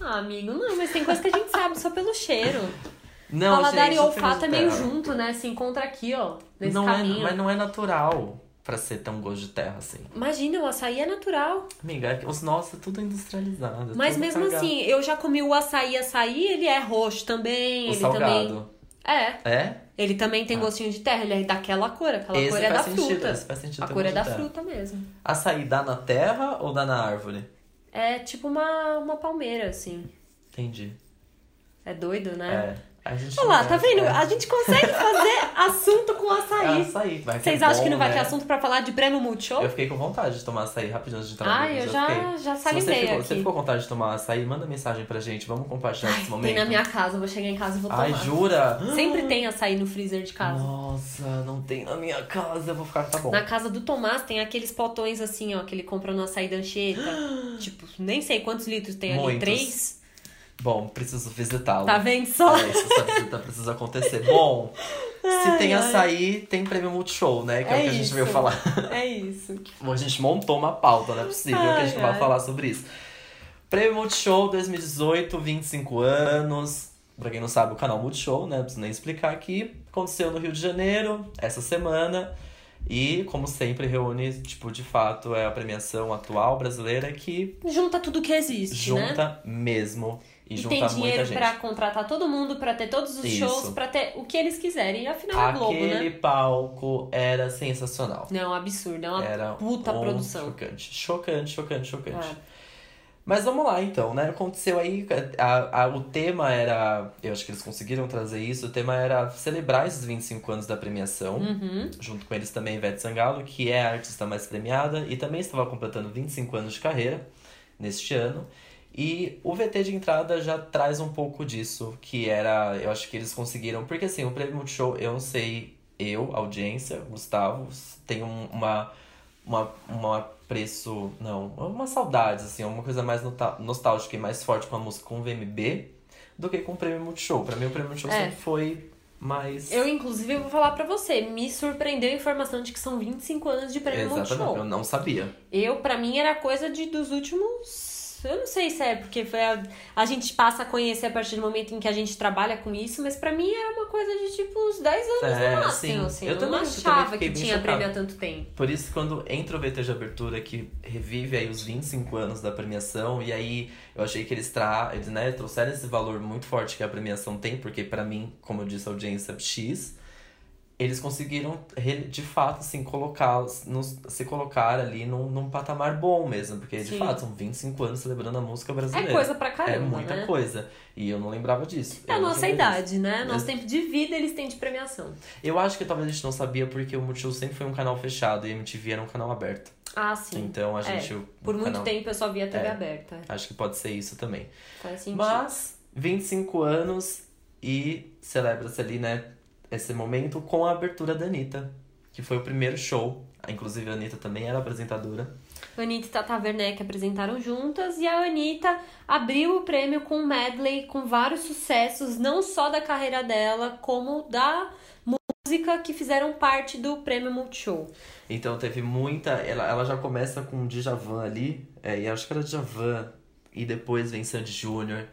Ah, amigo, não, mas tem coisa que a gente sabe só pelo cheiro. <laughs> Não, Paladar e olfato é meio terra. junto, né? Se encontra aqui, ó, nesse não caminho. É, mas não é natural pra ser tão gosto de terra assim. Imagina, o açaí é natural. Amiga, é os nossos é tudo industrializado. é Mas tudo mesmo cagado. assim, eu já comi o açaí, açaí, ele é roxo também. O ele salgado. também. É. É? Ele também tem Ah. gostinho de terra, ele é daquela cor, aquela Esse cor é da sentido, fruta. esse faz sentido A cor é da terra. fruta mesmo. Açaí dá na terra ou dá na árvore? É tipo uma, uma palmeira, assim. Entendi. É doido, né? É. Olha lá, tá vendo? é. A gente consegue fazer assunto com É açaí. açaí. Vai Vocês acham bom, que não vai né? ter assunto pra falar de prêmio Multishow? Eu fiquei com vontade de tomar açaí rapidinho antes de entrar no Ai, vídeo, eu já, fiquei. já Se você ficou, aqui. você ficou com vontade de tomar açaí, manda mensagem pra gente. Vamos compartilhar esse momento. Tem na minha casa, eu vou chegar em casa e vou tomar. Ai, jura? Sempre tem açaí no freezer de casa. Nossa, não tem na minha casa. Eu vou ficar, tá bom. Na casa do Tomás tem aqueles potões assim, ó, que ele compra no açaí da Anchieta. <gasps> tipo, nem sei quantos litros tem ali. Muitos. Três? Bom, preciso visitá-lo. Tá vendo só? É isso, essa visita precisa acontecer. Bom, se tem açaí, tem prêmio Multishow, né? Que é, É o que a gente isso. veio falar. É isso. Bom, a gente montou uma pauta, não é possível que a gente Ai, vai ai. falar sobre isso. Prêmio Multishow 2018, 25 anos. Pra quem não sabe, o canal Multishow, né? Não preciso nem explicar aqui. Aconteceu no Rio de Janeiro, essa semana. E, como sempre, reúne, tipo, de fato, é a premiação atual brasileira que Junta tudo que existe, né? junta mesmo. E, E tem dinheiro pra contratar todo mundo, pra ter todos os Isso. shows, pra ter o que eles quiserem. E afinal é Globo, Aquele né? palco era sensacional. Não, absurdo. É uma Era puta um produção. Chocante, chocante, chocante, chocante. Ah. Mas vamos lá então, né? Aconteceu aí. A, a- o tema era. Eu acho que eles conseguiram trazer isso. O tema era celebrar esses 25 anos da premiação. Uhum. Junto com eles também Ivete Sangalo, que é a artista mais premiada e também estava completando 25 anos de carreira neste ano. E o VT de entrada já traz um pouco disso, que era. Eu acho que eles conseguiram. Porque assim, o Prêmio Multishow, eu não sei, eu, audiência, Gustavo, tem um- uma. Uma, uma preço. Não, uma saudade, assim, uma coisa mais nostálgica e mais forte com a música com o VMB do que com o Prêmio Multishow. Pra mim, o Prêmio Multishow É. sempre foi mais. Eu, inclusive, vou falar pra você. Me surpreendeu a informação de que são 25 anos de prêmio Exatamente, Multishow. eu não sabia. Eu, pra mim, era coisa de dos últimos. Eu não sei se é porque foi a, a gente passa a conhecer a partir do momento em que a gente trabalha com isso, mas pra mim era uma coisa de tipo uns 10 anos É, no máximo. sim. Assim. Eu Eu, também- não achava que tinha prêmio há tanto tempo. Por isso, quando entra o VT de abertura, que revive aí os 25 anos da premiação, e aí eu achei que eles, tra eles né, trouxeram esse valor muito forte que a premiação tem, porque pra mim, como eu disse, a audiência X, eles conseguiram, de fato, assim, colocar, nos, se colocar ali num, num patamar bom mesmo, porque de Sim. fato são 25 anos celebrando a música É brasileira. coisa pra caramba, É muita né? coisa. E eu não lembrava disso. É a nossa sabia disso. idade, né? Nosso Mas- tempo de vida eles têm de premiação. Eu acho que talvez a gente não sabia porque o Multishow sempre foi um canal fechado e a MTV era um canal aberto. Ah, sim. Então a É, gente. o Por muito canal- tempo eu só via TV É. aberta. Acho que pode ser isso também. Faz sentido. Mas, 25 anos e celebra-se ali, né, esse momento com a abertura da Anitta, que foi o primeiro show. Inclusive a Anitta também era apresentadora. Anitta e Tata Werneck apresentaram juntas e a Anitta abriu o prêmio com um medley com vários sucessos, não só da carreira dela, como da música que fizeram parte do prêmio Multishow. Então teve muita. Ela, ela já começa com um Djavan ali, é, e acho que era Djavan, e depois vem Sandy Júnior,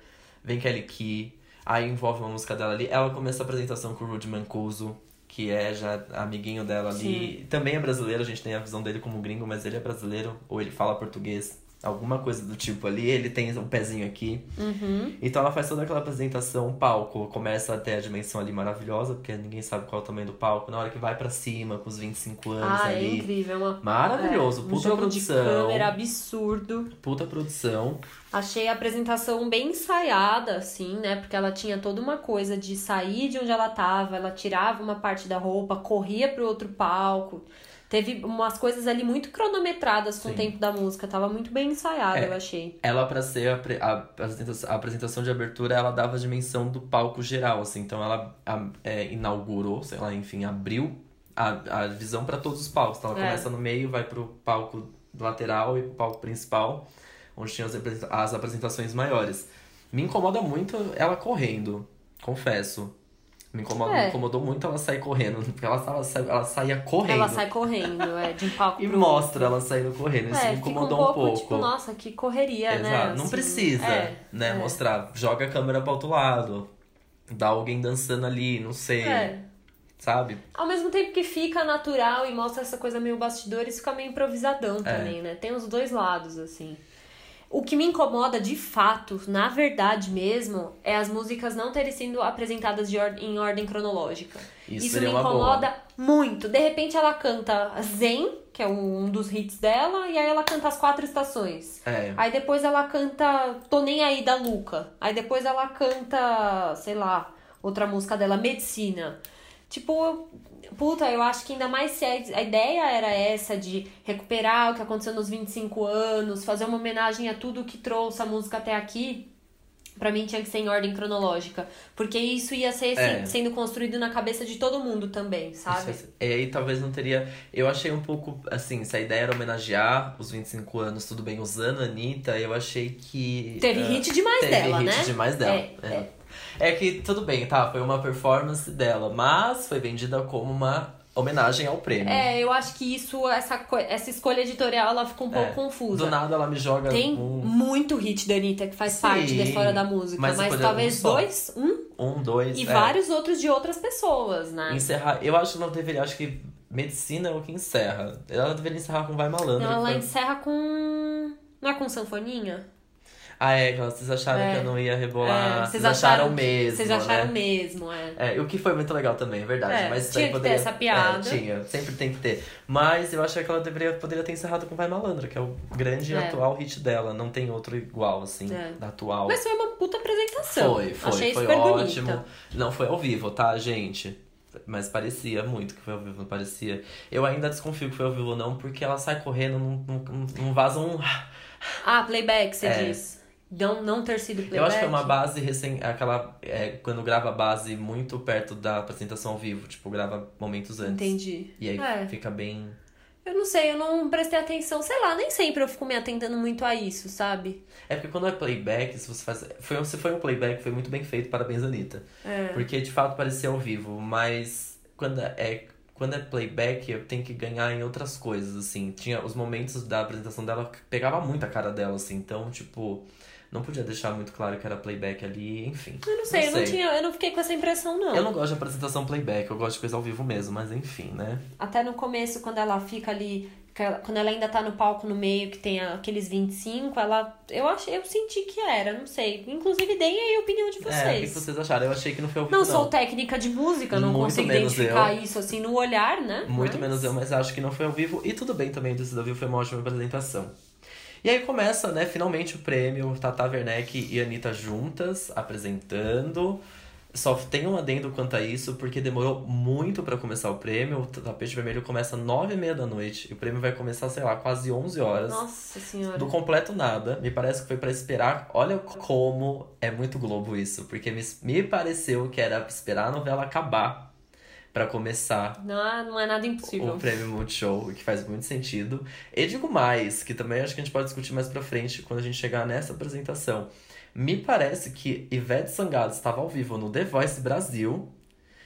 vem Kelly Key, aí envolve uma música dela ali. Ela começa a apresentação com o Rudy Mancuso, que é já amiguinho dela ali. Também é brasileiro, a gente tem a visão dele como gringo, mas ele é brasileiro, ou ele fala português. Alguma coisa do tipo ali, ele tem um pezinho aqui. Uhum. Então ela faz toda aquela apresentação, o palco começa até a dimensão ali maravilhosa, porque ninguém sabe qual é o tamanho do palco. Na hora que vai pra cima, com os 25 anos Ah, é ali. incrível. é Uma, Maravilhoso, é, um puta jogo produção. de câmera absurdo. Puta produção. Achei a apresentação bem ensaiada, assim, né? Porque ela tinha toda uma coisa de sair de onde ela tava, ela tirava uma parte da roupa, corria pro outro palco. Teve umas coisas ali muito cronometradas com Sim. o tempo da música. Tava muito bem ensaiado, É. eu achei. Ela, pra ser a, a apresentação, a apresentação de abertura, ela dava a dimensão do palco geral, assim. Então ela a- é, inaugurou, sei lá, enfim, abriu a, a visão pra todos os palcos. Então ela É. começa no meio, vai pro palco lateral e pro palco principal, onde tinha as, as apresentações maiores. Me incomoda muito ela correndo, confesso. Me, incomoda, É. me incomodou muito ela sair correndo, porque ela, tava, ela saia correndo. Ela sai correndo, é, de um palco E mostra ela saindo correndo. Isso É, me fica um incomodou pouco, um pouco. tipo, nossa, que correria, né? Exato. Não assim. precisa, É, né, é. mostrar. Joga a câmera pro outro lado. Dá alguém dançando ali, não sei. É. Sabe? Ao mesmo tempo que fica natural e mostra essa coisa meio bastidores, fica meio improvisadão também, né? Tem os dois lados, assim. O que me incomoda de fato, na verdade mesmo, é as músicas não terem sido apresentadas de or- em ordem cronológica. Isso Isso, me uma boa. incomoda muito. De repente ela canta Zen, que é um dos hits dela, e aí ela canta As Quatro Estações. É. Aí depois ela canta Tô Nem Aí da Luca. Aí depois ela canta, sei lá, outra música dela, Medicina. Tipo, puta, eu acho que ainda mais se a, ideia era essa de recuperar o que aconteceu nos 25 anos, fazer uma homenagem a tudo que trouxe a música até aqui. Pra mim tinha que ser em ordem cronológica. Porque isso ia ser É. assim, sendo construído na cabeça de todo mundo também, sabe? Isso é- E aí talvez não teria. Eu achei um pouco assim, se a ideia era homenagear os 25 anos, tudo bem, usando a Anitta, eu achei que. Teve ah, hit demais teve dela, hit né? demais dela. É, É, É que tudo bem, tá? Foi uma performance dela, mas foi vendida como uma homenagem ao prêmio. É, eu acho que isso, essa, essa escolha editorial, ela ficou um pouco É. confusa. Do nada ela me joga Tem um, muito hit da Anitta que faz Sim, parte da história da música, mas mas, talvez um dois, um, um dois. e é. vários outros de outras pessoas, né? Encerrar. Eu acho que não deveria. Acho que medicina é o que encerra. Ela deveria encerrar com Vai Malandro. Não, ela foi- encerra com. Não é com sanfoninha? Ah, é, vocês acharam É. que eu não ia rebolar. É, vocês, acharam, mesmo. Vocês acharam né? mesmo, é. É, o que foi muito legal também, é verdade. É, mas tinha que ter poderia... essa piada. É, tinha, sempre tem que ter. Mas eu acho que ela deveria, poderia ter encerrado com Vai Malandro, que é o grande É. atual hit dela. Não tem outro igual, assim, É. da atual. Mas foi uma puta apresentação. Foi, foi, Achei foi ótimo. bonita. Não foi ao vivo, tá, gente? Mas parecia muito que foi ao vivo, não parecia. Eu ainda desconfio que foi ao vivo, não, porque ela sai correndo, não, não, não vaza um. Ah, playback, você É. diz. Não, não ter sido playback. Eu acho que é uma base recém. Aquela. É, quando grava a base muito perto da apresentação ao vivo, tipo, grava momentos antes. Entendi. E aí É. fica bem. Eu não sei, eu não prestei atenção. Sei lá, nem sempre eu fico me atentando muito a isso, sabe? É porque quando é playback, se você faz. Foi, se foi um playback, foi muito bem feito, parabéns, Anitta. É. Porque de fato parecia ao vivo, mas quando é, quando é playback, eu tenho que ganhar em outras coisas, assim. Tinha os momentos da apresentação dela que pegava muito a cara dela, assim. Então, tipo, não podia deixar muito claro que era playback ali, enfim. Eu não sei, eu não tinha, eu não fiquei com essa impressão, não. Eu não gosto de apresentação playback, eu gosto de coisa ao vivo mesmo, mas enfim, né? Até no começo, quando ela fica ali, quando ela ainda tá no palco no meio, que tem aqueles 25, ela. Eu achei, eu senti que era, não sei. Inclusive, deem aí a opinião de É, o que vocês. vocês acharam? Eu achei que não foi ao vivo, Não não. sou técnica de música, não Muito consigo identificar eu. isso assim no olhar, né? Muito Mas- menos eu, mas acho que não foi ao vivo. E tudo bem também, ter sido ao vivo foi uma ótima apresentação. E aí começa, né, finalmente o prêmio, Tata Werneck e Anitta juntas, apresentando. Só tem um adendo quanto a isso, porque demorou muito pra começar o prêmio. O tapete vermelho começa às nove e meia da noite. E o prêmio vai começar, sei lá, quase 11 horas. Nossa senhora. Do completo nada. Me parece que foi pra esperar. Olha como é muito Globo isso. Porque me, me pareceu que era esperar a novela acabar pra começar Não, não é nada impossível. o prêmio Multishow, o que faz muito sentido. E digo mais, que também acho que a gente pode discutir mais pra frente quando a gente chegar nessa apresentação. Me parece que Ivete Sangalo estava ao vivo no The Voice Brasil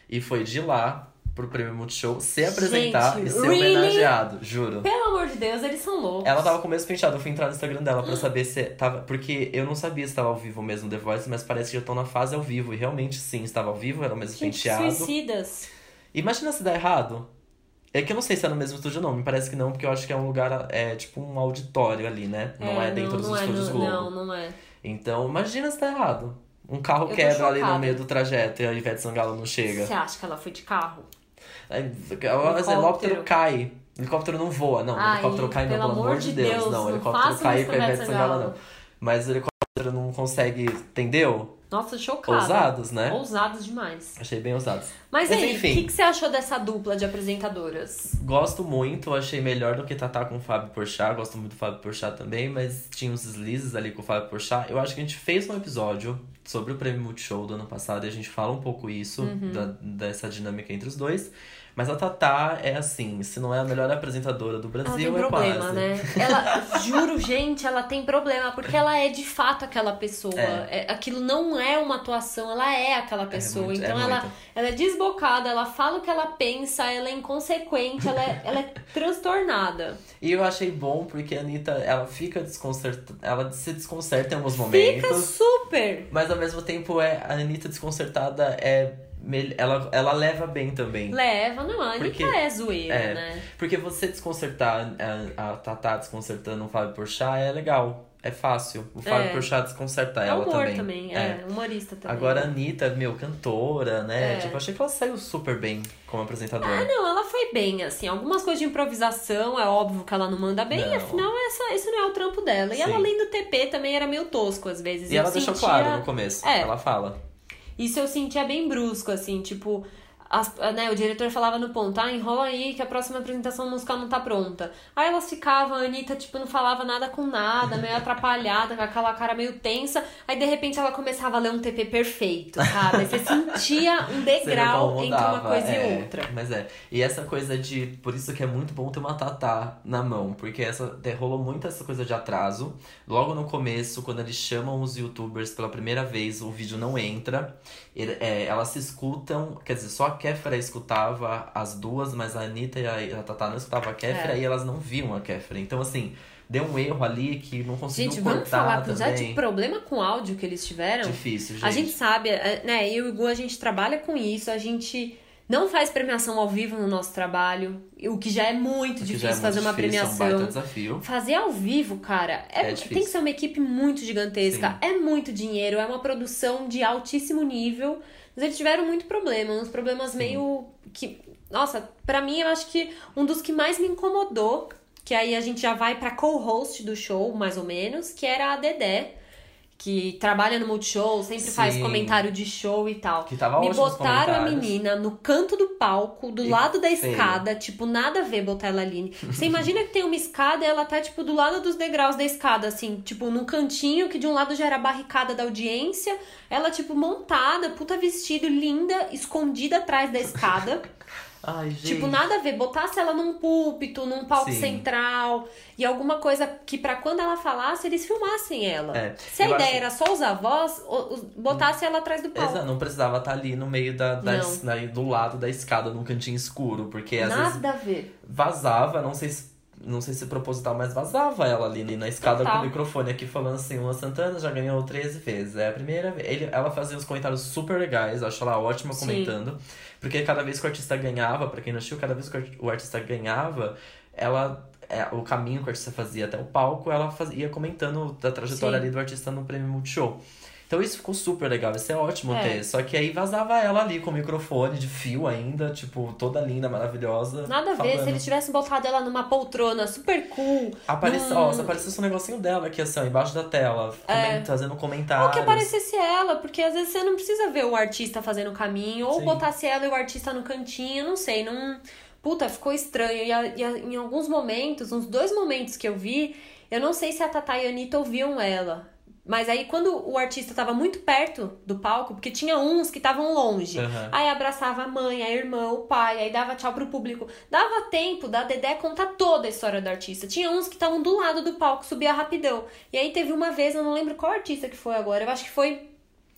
e foi de lá pro prêmio Multishow se apresentar Gente, e ser really? homenageado, juro. Pelo amor de Deus, eles são loucos. Ela tava com o mesmo penteado, eu fui entrar no Instagram dela pra <gasps> saber se tava. Porque eu não sabia se estava ao vivo mesmo The Voice, mas parece que já estão na fase ao vivo. E realmente sim, estava ao vivo, era o mesmo Gente, penteado. suicidas. Imagina se dá errado. É que eu não sei se é no mesmo estúdio não, me parece que não, porque eu acho que é um lugar, é tipo um auditório ali, né? Não é, dentro dos não é estúdios no- Globo. Não, não é. Então, imagina se dá errado. Um carro Eu quebra ali no meio do trajeto e a Ivete Sangalo não chega. Você acha que ela foi de carro? Aí, o helicóptero. Cai. O helicóptero não voa, não. O Ai, helicóptero cai, não, pelo pelo amor de Deus. não, o não helicóptero cai com a Ivete Sangalo. não. Mas o helicóptero não consegue. Entendeu? Nossa, chocada. Ousados, né? Ousados demais. Achei bem ousados. Mas, Mas aí, o que, que você achou dessa dupla de apresentadoras? Gosto muito, achei melhor do que Tatá com o Fábio Porchat. Gosto muito do Fábio Porchat também, mas tinha uns deslizes ali com o Fábio Porchat. Eu acho que a gente fez um episódio sobre o Prêmio Multishow do ano passado e a gente fala um pouco isso, Uhum. da, dessa dinâmica entre os dois. Mas a Tatá é assim, se não é a melhor apresentadora do Ela Brasil, tem é problema, quase. né? Ela, juro, gente, ela tem problema, porque ela é de fato aquela pessoa. É. É, aquilo não é uma atuação, ela é aquela pessoa. muito- é então ela, muito. ela é desbocada, ela fala o que ela pensa, ela é inconsequente, ela é, ela é transtornada. E eu achei bom porque a Anitta, ela fica desconcertada, ela se desconcerta em alguns momentos. Fica super. Mas ao mesmo tempo, é, a Anitta desconcertada é. Ela, ela leva bem também. Leva, não, a Anitta Porque- é zoeira, é. né? Porque você desconcertar a, a Tatá desconcertando o Fábio Porchat é legal. É fácil. O Fábio É. Porchat desconcerta É ela humor também. também, é. humorista também. Agora a Anitta, meu, cantora, né? É. Tipo, achei que ela saiu super bem como apresentadora. Ah, não, ela foi bem, assim. Algumas coisas de improvisação, é óbvio que ela não manda bem, Não. afinal, essa, esse não é o trampo dela. E Sim. ela, além do TP, também era meio tosco às vezes. e Eu ela deixou sentia- claro no começo. É. Ela fala. Isso eu sentia bem brusco, assim, tipo. As- né, o diretor falava no ponto, ah, enrola aí que a próxima apresentação musical não tá pronta. Aí elas ficavam, a Anitta, tipo, não falava nada com nada, meio atrapalhada, com aquela cara meio tensa. Aí, de repente, ela começava a ler um TP perfeito, sabe? Aí você sentia um degrau entre uma coisa é, e outra. Mas é. E essa coisa de. Por isso que é muito bom ter uma tatá na mão. Porque essa rolou muito essa coisa de atraso. Logo no começo, quando eles chamam os youtubers pela primeira vez, o vídeo não entra. É, elas se escutam. Quer dizer, só a Kéfera escutava as duas, mas a Anitta e a, Tatá não escutavam a Kéfera É. e elas não viam a Kéfera. Então, assim, deu um erro ali que não conseguiu Gente, cortar vamos falar também. de problema com áudio que eles tiveram? Difícil, gente. A gente sabe, é, né? Eu e o Gu, a gente trabalha com isso, a gente não faz premiação ao vivo no nosso trabalho, o que já é muito difícil é muito fazer uma difícil, É um premiação. desafio. Fazer ao vivo, cara, é, É tem difícil. que ser uma equipe muito gigantesca, Sim. é muito dinheiro, é uma produção de altíssimo nível. Mas eles tiveram muito problema, uns problemas meio que. Nossa, pra mim eu acho que um dos que mais me incomodou, que aí a gente já vai pra co-host do show, mais ou menos, que era a Dedé, que trabalha no Multishow, sempre faz Sim. comentário de show e tal. Que tava Me botaram a menina no canto do palco, do E lado da feio. escada, tipo, nada a ver botar ela ali. Você imagina que tem uma escada e ela tá, tipo, do lado dos degraus da escada, assim, tipo, num cantinho que de um lado já era a barricada da audiência, ela, tipo, montada, puta vestido, linda, escondida atrás da escada. <laughs> Ai, gente. Tipo, nada a ver. Botasse ela num púlpito, num palco Sim. central e alguma coisa que pra quando ela falasse, eles filmassem ela. É, Se a eu ideia acho- era só usar a voz, o- botasse ela atrás do palco. Exato, não precisava estar ali no meio da, da, do lado da escada, num cantinho escuro, porque às vezes Nada a ver. vazava, não sei se. Não sei se proposital, mas vazava ela ali na escada Total. com o microfone aqui falando assim, Luan Santana já ganhou 13 vezes. É a primeira vez. Ele, ela fazia uns comentários super legais, acho ela ótima Sim. comentando. Porque cada vez que o artista ganhava, pra quem não assistiu, cada vez que o arti- o artista ganhava, ela. é, o caminho que o artista fazia até o palco, ela fazia, ia comentando da trajetória Sim. ali do artista no prêmio Multishow. Então isso ficou super legal, isso é ótimo É. ter. Só que aí vazava ela ali com o microfone de fio ainda, tipo, toda linda, maravilhosa. Nada a ver, falando. se eles tivessem botado ela numa poltrona super cool. Aparece, num- ó, se aparecesse um negocinho dela aqui, assim, ó, embaixo da tela, coment- fazendo Ou comentários. que aparecesse ela, porque às vezes você não precisa ver o artista fazendo o caminho, ou Sim. botasse ela e o artista no cantinho, não sei, não. Puta, ficou estranho. E, a- e a- em alguns momentos, uns dois momentos que eu vi, eu não sei se a Tata e a Anitta ouviam ela. Mas aí, quando o artista tava muito perto do palco, porque tinha uns que estavam longe. Aham. Aí abraçava a mãe, a irmã, o pai, aí dava tchau pro público. Dava tempo da Dedé contar toda a história do artista. Tinha uns que estavam do lado do palco, subia rapidão. E aí teve uma vez, eu não lembro qual artista que foi agora, eu acho que foi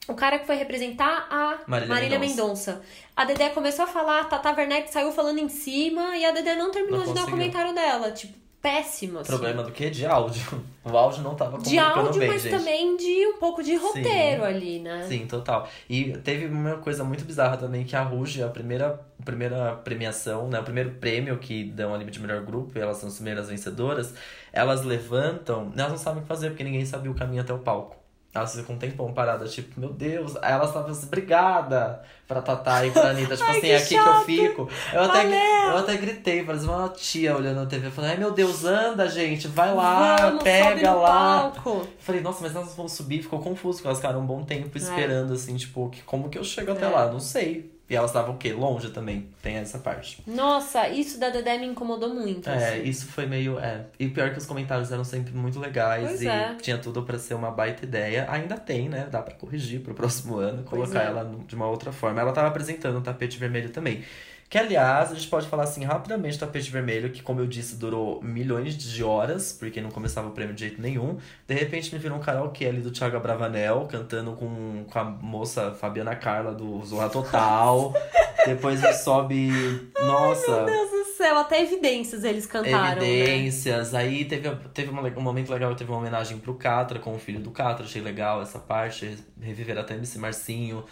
o cara que foi representar a Marília Marília, Mendonça. Mendonça. A Dedé começou a falar, a Tata Werneck saiu falando em cima e a Dedé não terminou Não de dar o conseguiu. comentário dela. Tipo, péssimo, assim. Problema do quê? De áudio. <laughs> O áudio não tava de áudio, bem, mas gente. também de um pouco de roteiro ali, né? Sim, total. E teve uma coisa muito bizarra também, que a Ruge, a primeira, a primeira premiação, né? O primeiro prêmio que dão ali de melhor grupo, e elas são as primeiras vencedoras, elas levantam, elas não sabem o que fazer, porque ninguém sabia o caminho até o palco. Elas ficam um tempão paradas, tipo, meu Deus. Aí elas estavam assim, obrigada pra Tatá e pra Anitta. Tipo <laughs> Ai, assim, é aqui chato. que eu fico. Eu até, Valeu. eu até gritei, parecia uma tia olhando na TV. Falei, ai meu Deus, anda, gente, vai lá, Vamos, pega lá. palco. Falei, nossa, mas elas vão subir? Ficou confuso, porque elas ficaram um bom tempo É. esperando, assim, tipo, que, como que eu chego até É. lá? Não sei. E elas estavam o quê? Longe também. Tem essa parte. Nossa, isso da Dedé me incomodou muito. É, assim. isso foi meio. É. E pior que os comentários eram sempre muito legais Pois e é. tinha tudo pra ser uma baita ideia. Ainda tem, né? Dá pra corrigir pro próximo <laughs> ano, Pois colocar é. ela de uma outra forma. Ela tava apresentando o tapete vermelho também. Que, aliás, a gente pode falar assim rapidamente tapete vermelho, que, como eu disse, durou milhões de horas, porque não começava o prêmio de jeito nenhum. De repente me virou um karaokê ali do Thiago Bravanel, cantando com, com a moça Fabiana Carla do Zorra <laughs> Total. Depois ele sobe. Nossa! Meu Deus do céu, até evidências eles cantaram, né? Evidências. Aí teve, teve um momento legal, teve uma homenagem pro Catra, com o filho do Catra. Achei legal essa parte. Reviver até MC Marcinho,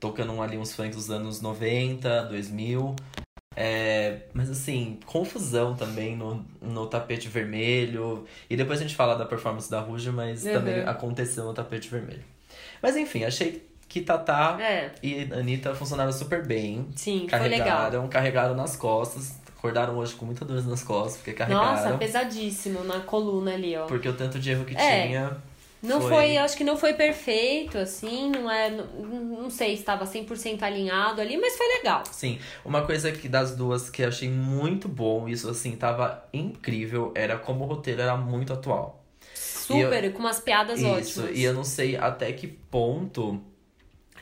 tocando ali uns funks dos anos 90, 2000. É, mas assim, confusão também no, no tapete vermelho. E depois a gente fala da performance da Ruge, mas Uhum. também aconteceu no tapete vermelho. Mas enfim, achei que Tatá É, e Anitta funcionaram super bem. sim, foi legal. Carregaram, carregaram nas costas. Acordaram hoje com muita dor nas costas, porque carregaram. Nossa, pesadíssimo na coluna ali, ó. Porque o tanto de erro que É. tinha. Não Foi. foi, eu acho que não foi perfeito, assim, não é, não, não sei se estava 100% alinhado ali, mas foi legal. Sim, uma coisa que das duas que eu achei muito bom, isso assim, tava incrível, era como o roteiro era muito atual. Super, com umas piadas Isso, ótimas. e eu não sei até que ponto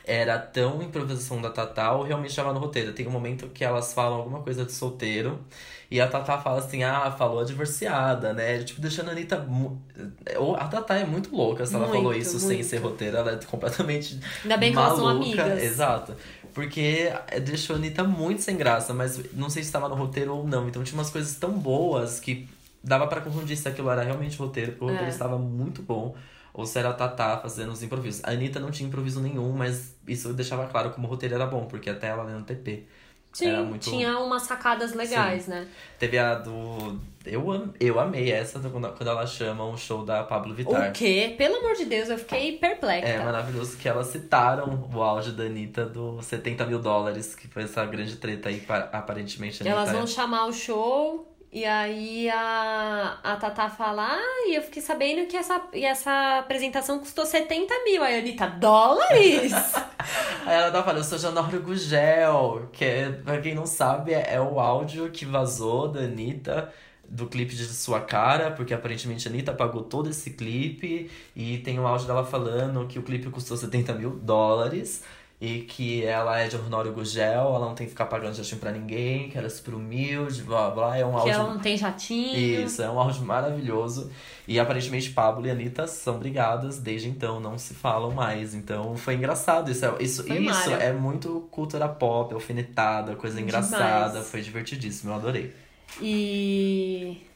era tão improvisação da Tatá ou realmente estava no roteiro. Tem um momento que elas falam alguma coisa de solteiro e a Tatá fala assim: ah, falou a divorciada, né? Tipo, deixando a Anitta. A Tatá é muito louca se ela falou Muito, isso sem muito. ser roteiro, ela é completamente. Ainda bem que elas são maluca. amigas. Exato. Porque deixou a Anitta muito sem graça, mas não sei se estava no roteiro ou não. Então tinha umas coisas tão boas que dava pra confundir se aquilo era realmente roteiro, porque o roteiro É. estava muito bom. Ou se era a Tatá fazendo os improvisos. A Anitta não tinha improviso nenhum, mas isso deixava claro como o roteiro era bom, porque até ela lendo TP. Sim, muito- tinha umas sacadas legais, né? Teve a do. Eu, am... eu amei essa do- quando ela chama o show da Pablo Vittar. O quê? Pelo amor de Deus, eu fiquei perplexa. É maravilhoso que elas citaram o áudio da Anitta do 70 mil dólares, que foi essa grande treta aí, pa- aparentemente. a Elas Anitta vão chamar o show e aí a, a Tatá fala, ah, e eu fiquei sabendo que essa, e essa apresentação custou 70 mil. Aí a Anitta, dólares? <laughs> Aí ela tá falando, eu sou Janório Gugel, que é, pra quem não sabe, é, é o áudio que vazou da Anitta do clipe de Sua Cara, porque aparentemente a Anitta pagou todo esse clipe e tem o áudio dela falando que o clipe custou 70 mil dólares e que ela é de Honório Gugel, ela não tem que ficar pagando jatinho pra ninguém, que ela é super humilde, blá blá, é um que áudio ela não tem jatinho. isso, é um áudio maravilhoso. E aparentemente Pablo e Anitta são brigadas desde então, não se falam mais. Então foi engraçado. Isso, é, isso, Foi isso é muito cultura pop, alfinetada, coisa Demais. engraçada. Foi divertidíssimo, eu adorei. E.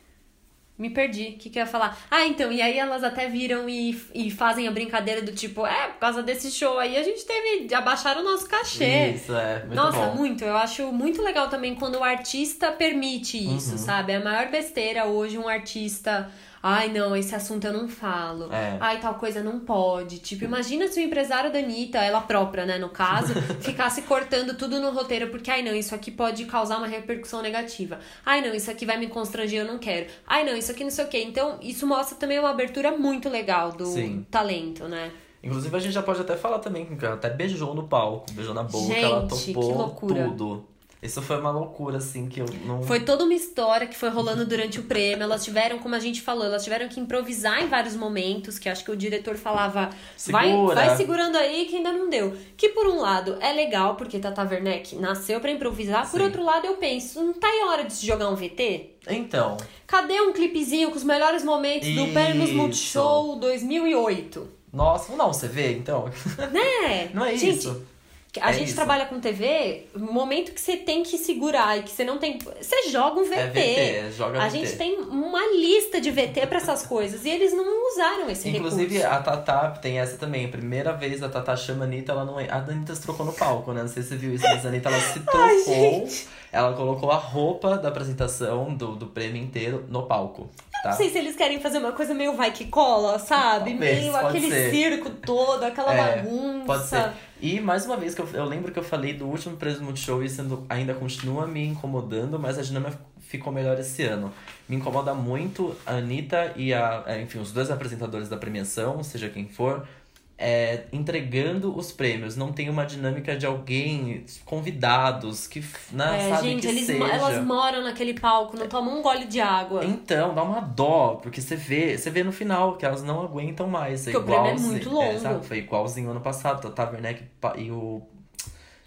Me perdi. O que, que eu ia falar? Ah, então, e aí elas até viram e, e fazem a brincadeira do tipo, é, por causa desse show aí a gente teve. Abaixaram o nosso cachê. Isso, é muito Nossa, bom. muito. Eu acho muito legal também quando o artista permite isso, Uhum. sabe? É a maior besteira hoje um artista. Ai, não, esse assunto eu não falo. É. Ai, tal coisa não pode. Tipo, imagina se o empresário da Anitta, ela própria, né, no caso, <laughs> ficasse cortando tudo no roteiro, porque, ai, não, isso aqui pode causar uma repercussão negativa. Ai, não, isso aqui vai me constranger, eu não quero. Ai, não, isso aqui não sei o quê. Então, isso mostra também uma abertura muito legal do Sim. talento, né? Inclusive a gente já pode até falar também que ela até beijou no palco, beijou na boca, Gente, ela que topou loucura. tudo. Isso foi uma loucura, assim, que eu não. Foi toda uma história que foi rolando durante o prêmio. Elas tiveram, como a gente falou, elas tiveram que improvisar em vários momentos, que acho que o diretor falava, vai, Segura. vai segurando aí que ainda não deu. Que por um lado é legal, porque Tata Werneck nasceu pra improvisar. Por Sim. outro lado, eu penso, não tá em hora de se jogar um VT? Então, Cadê um clipezinho com os melhores momentos do Prêmios Isso. Multishow 2008? nossa, vamos dar um CV, então? Né? <laughs> Não é Gente, isso. A É gente isso. trabalha com TV, momento que você tem que segurar e que você não tem. Você joga um VT. É VT, joga a VT. gente tem uma lista de VT pra essas coisas e eles não usaram esse Inclusive, recurso. a Tatá tem essa também. A primeira vez a Tatá chama a Anitta, ela não é. A Anitta se trocou no palco, né? Não sei se você viu isso, mas a Anitta ela se <laughs> trocou. ela colocou a roupa da apresentação do, do prêmio inteiro no palco. Eu Tá? Não sei se eles querem fazer uma coisa meio vai que cola, sabe? Talvez, meio aquele ser. circo todo, aquela É, bagunça. Pode ser. E mais uma vez, que eu, eu lembro que eu falei do último Preso Multishow e sendo, ainda continua me incomodando, mas a dinâmica ficou melhor esse ano. Me incomoda muito a Anitta e a, é, enfim, os dois apresentadores da premiação, seja quem for, é, entregando os prêmios. Não tem uma dinâmica de alguém, convidados, que, né, É, sabe, gente, que eles, seja. elas moram naquele palco, não tomam um gole de água. Então, dá uma dó, porque você vê, você vê no final que elas não aguentam mais. É Porque o prêmio é muito longo. sabe? Foi igualzinho ano passado. Tata Werneck pa- e o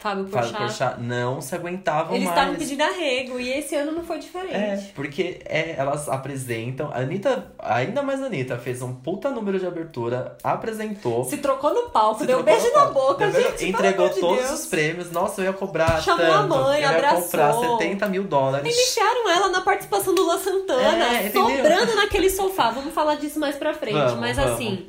Fábio Fábio Porchat. Porchat não se aguentavam Eles mais. estavam pedindo arrego e esse ano não foi diferente. É, porque é, elas apresentam. A Anitta, ainda mais a Anitta, fez um puta número de abertura, apresentou. Se trocou no palco, se deu um beijo na boca, deu gente. Entregou de todos Deus. os prêmios. Nossa, eu ia cobrar. Chamou tanto. a mãe, eu ia abraçou. comprar 70 mil dólares. Deixaram ela na participação do Luan Santana, É, sobrando naquele sofá. Vamos falar disso mais pra frente. Vamos, mas vamos. assim,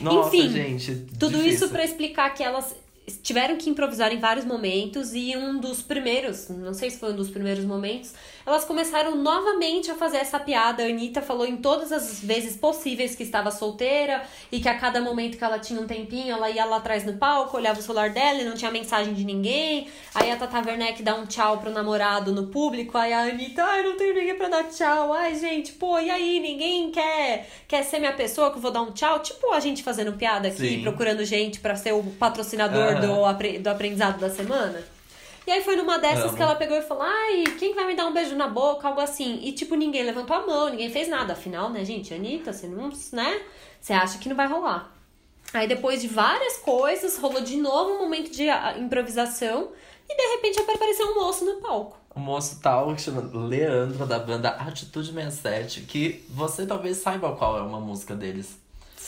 Nossa, enfim, gente. tudo difícil. isso pra explicar que elas tiveram que improvisar em vários momentos e um dos primeiros, não sei se foi um dos primeiros momentos, elas começaram novamente a fazer essa piada. A Anitta falou em todas as vezes possíveis que estava solteira e que a cada momento que ela tinha um tempinho, ela ia lá atrás no palco, olhava o celular dela e não tinha mensagem de ninguém. Aí a Tata Werneck dá um tchau pro namorado no público, aí a Anitta, ai, não tenho ninguém pra dar tchau. Ai, gente, pô, e aí, ninguém quer, quer ser minha pessoa que eu vou dar um tchau? Tipo a gente fazendo piada aqui, Sim. procurando gente pra ser o patrocinador Aham. do, apre- do aprendizado da semana. E aí foi numa dessas Amo. que ela pegou e falou: Ai, quem vai me dar um beijo na boca? Algo assim. E tipo, ninguém levantou a mão, ninguém fez nada. Afinal, né, gente? Anitta, você não. né? Você acha que não vai rolar. Aí depois de várias coisas, rolou de novo um momento de ah, improvisação. E de repente apareceu um moço no palco. um moço tal que chama Leandro, da banda Atitude 67, que você talvez saiba qual é uma música deles.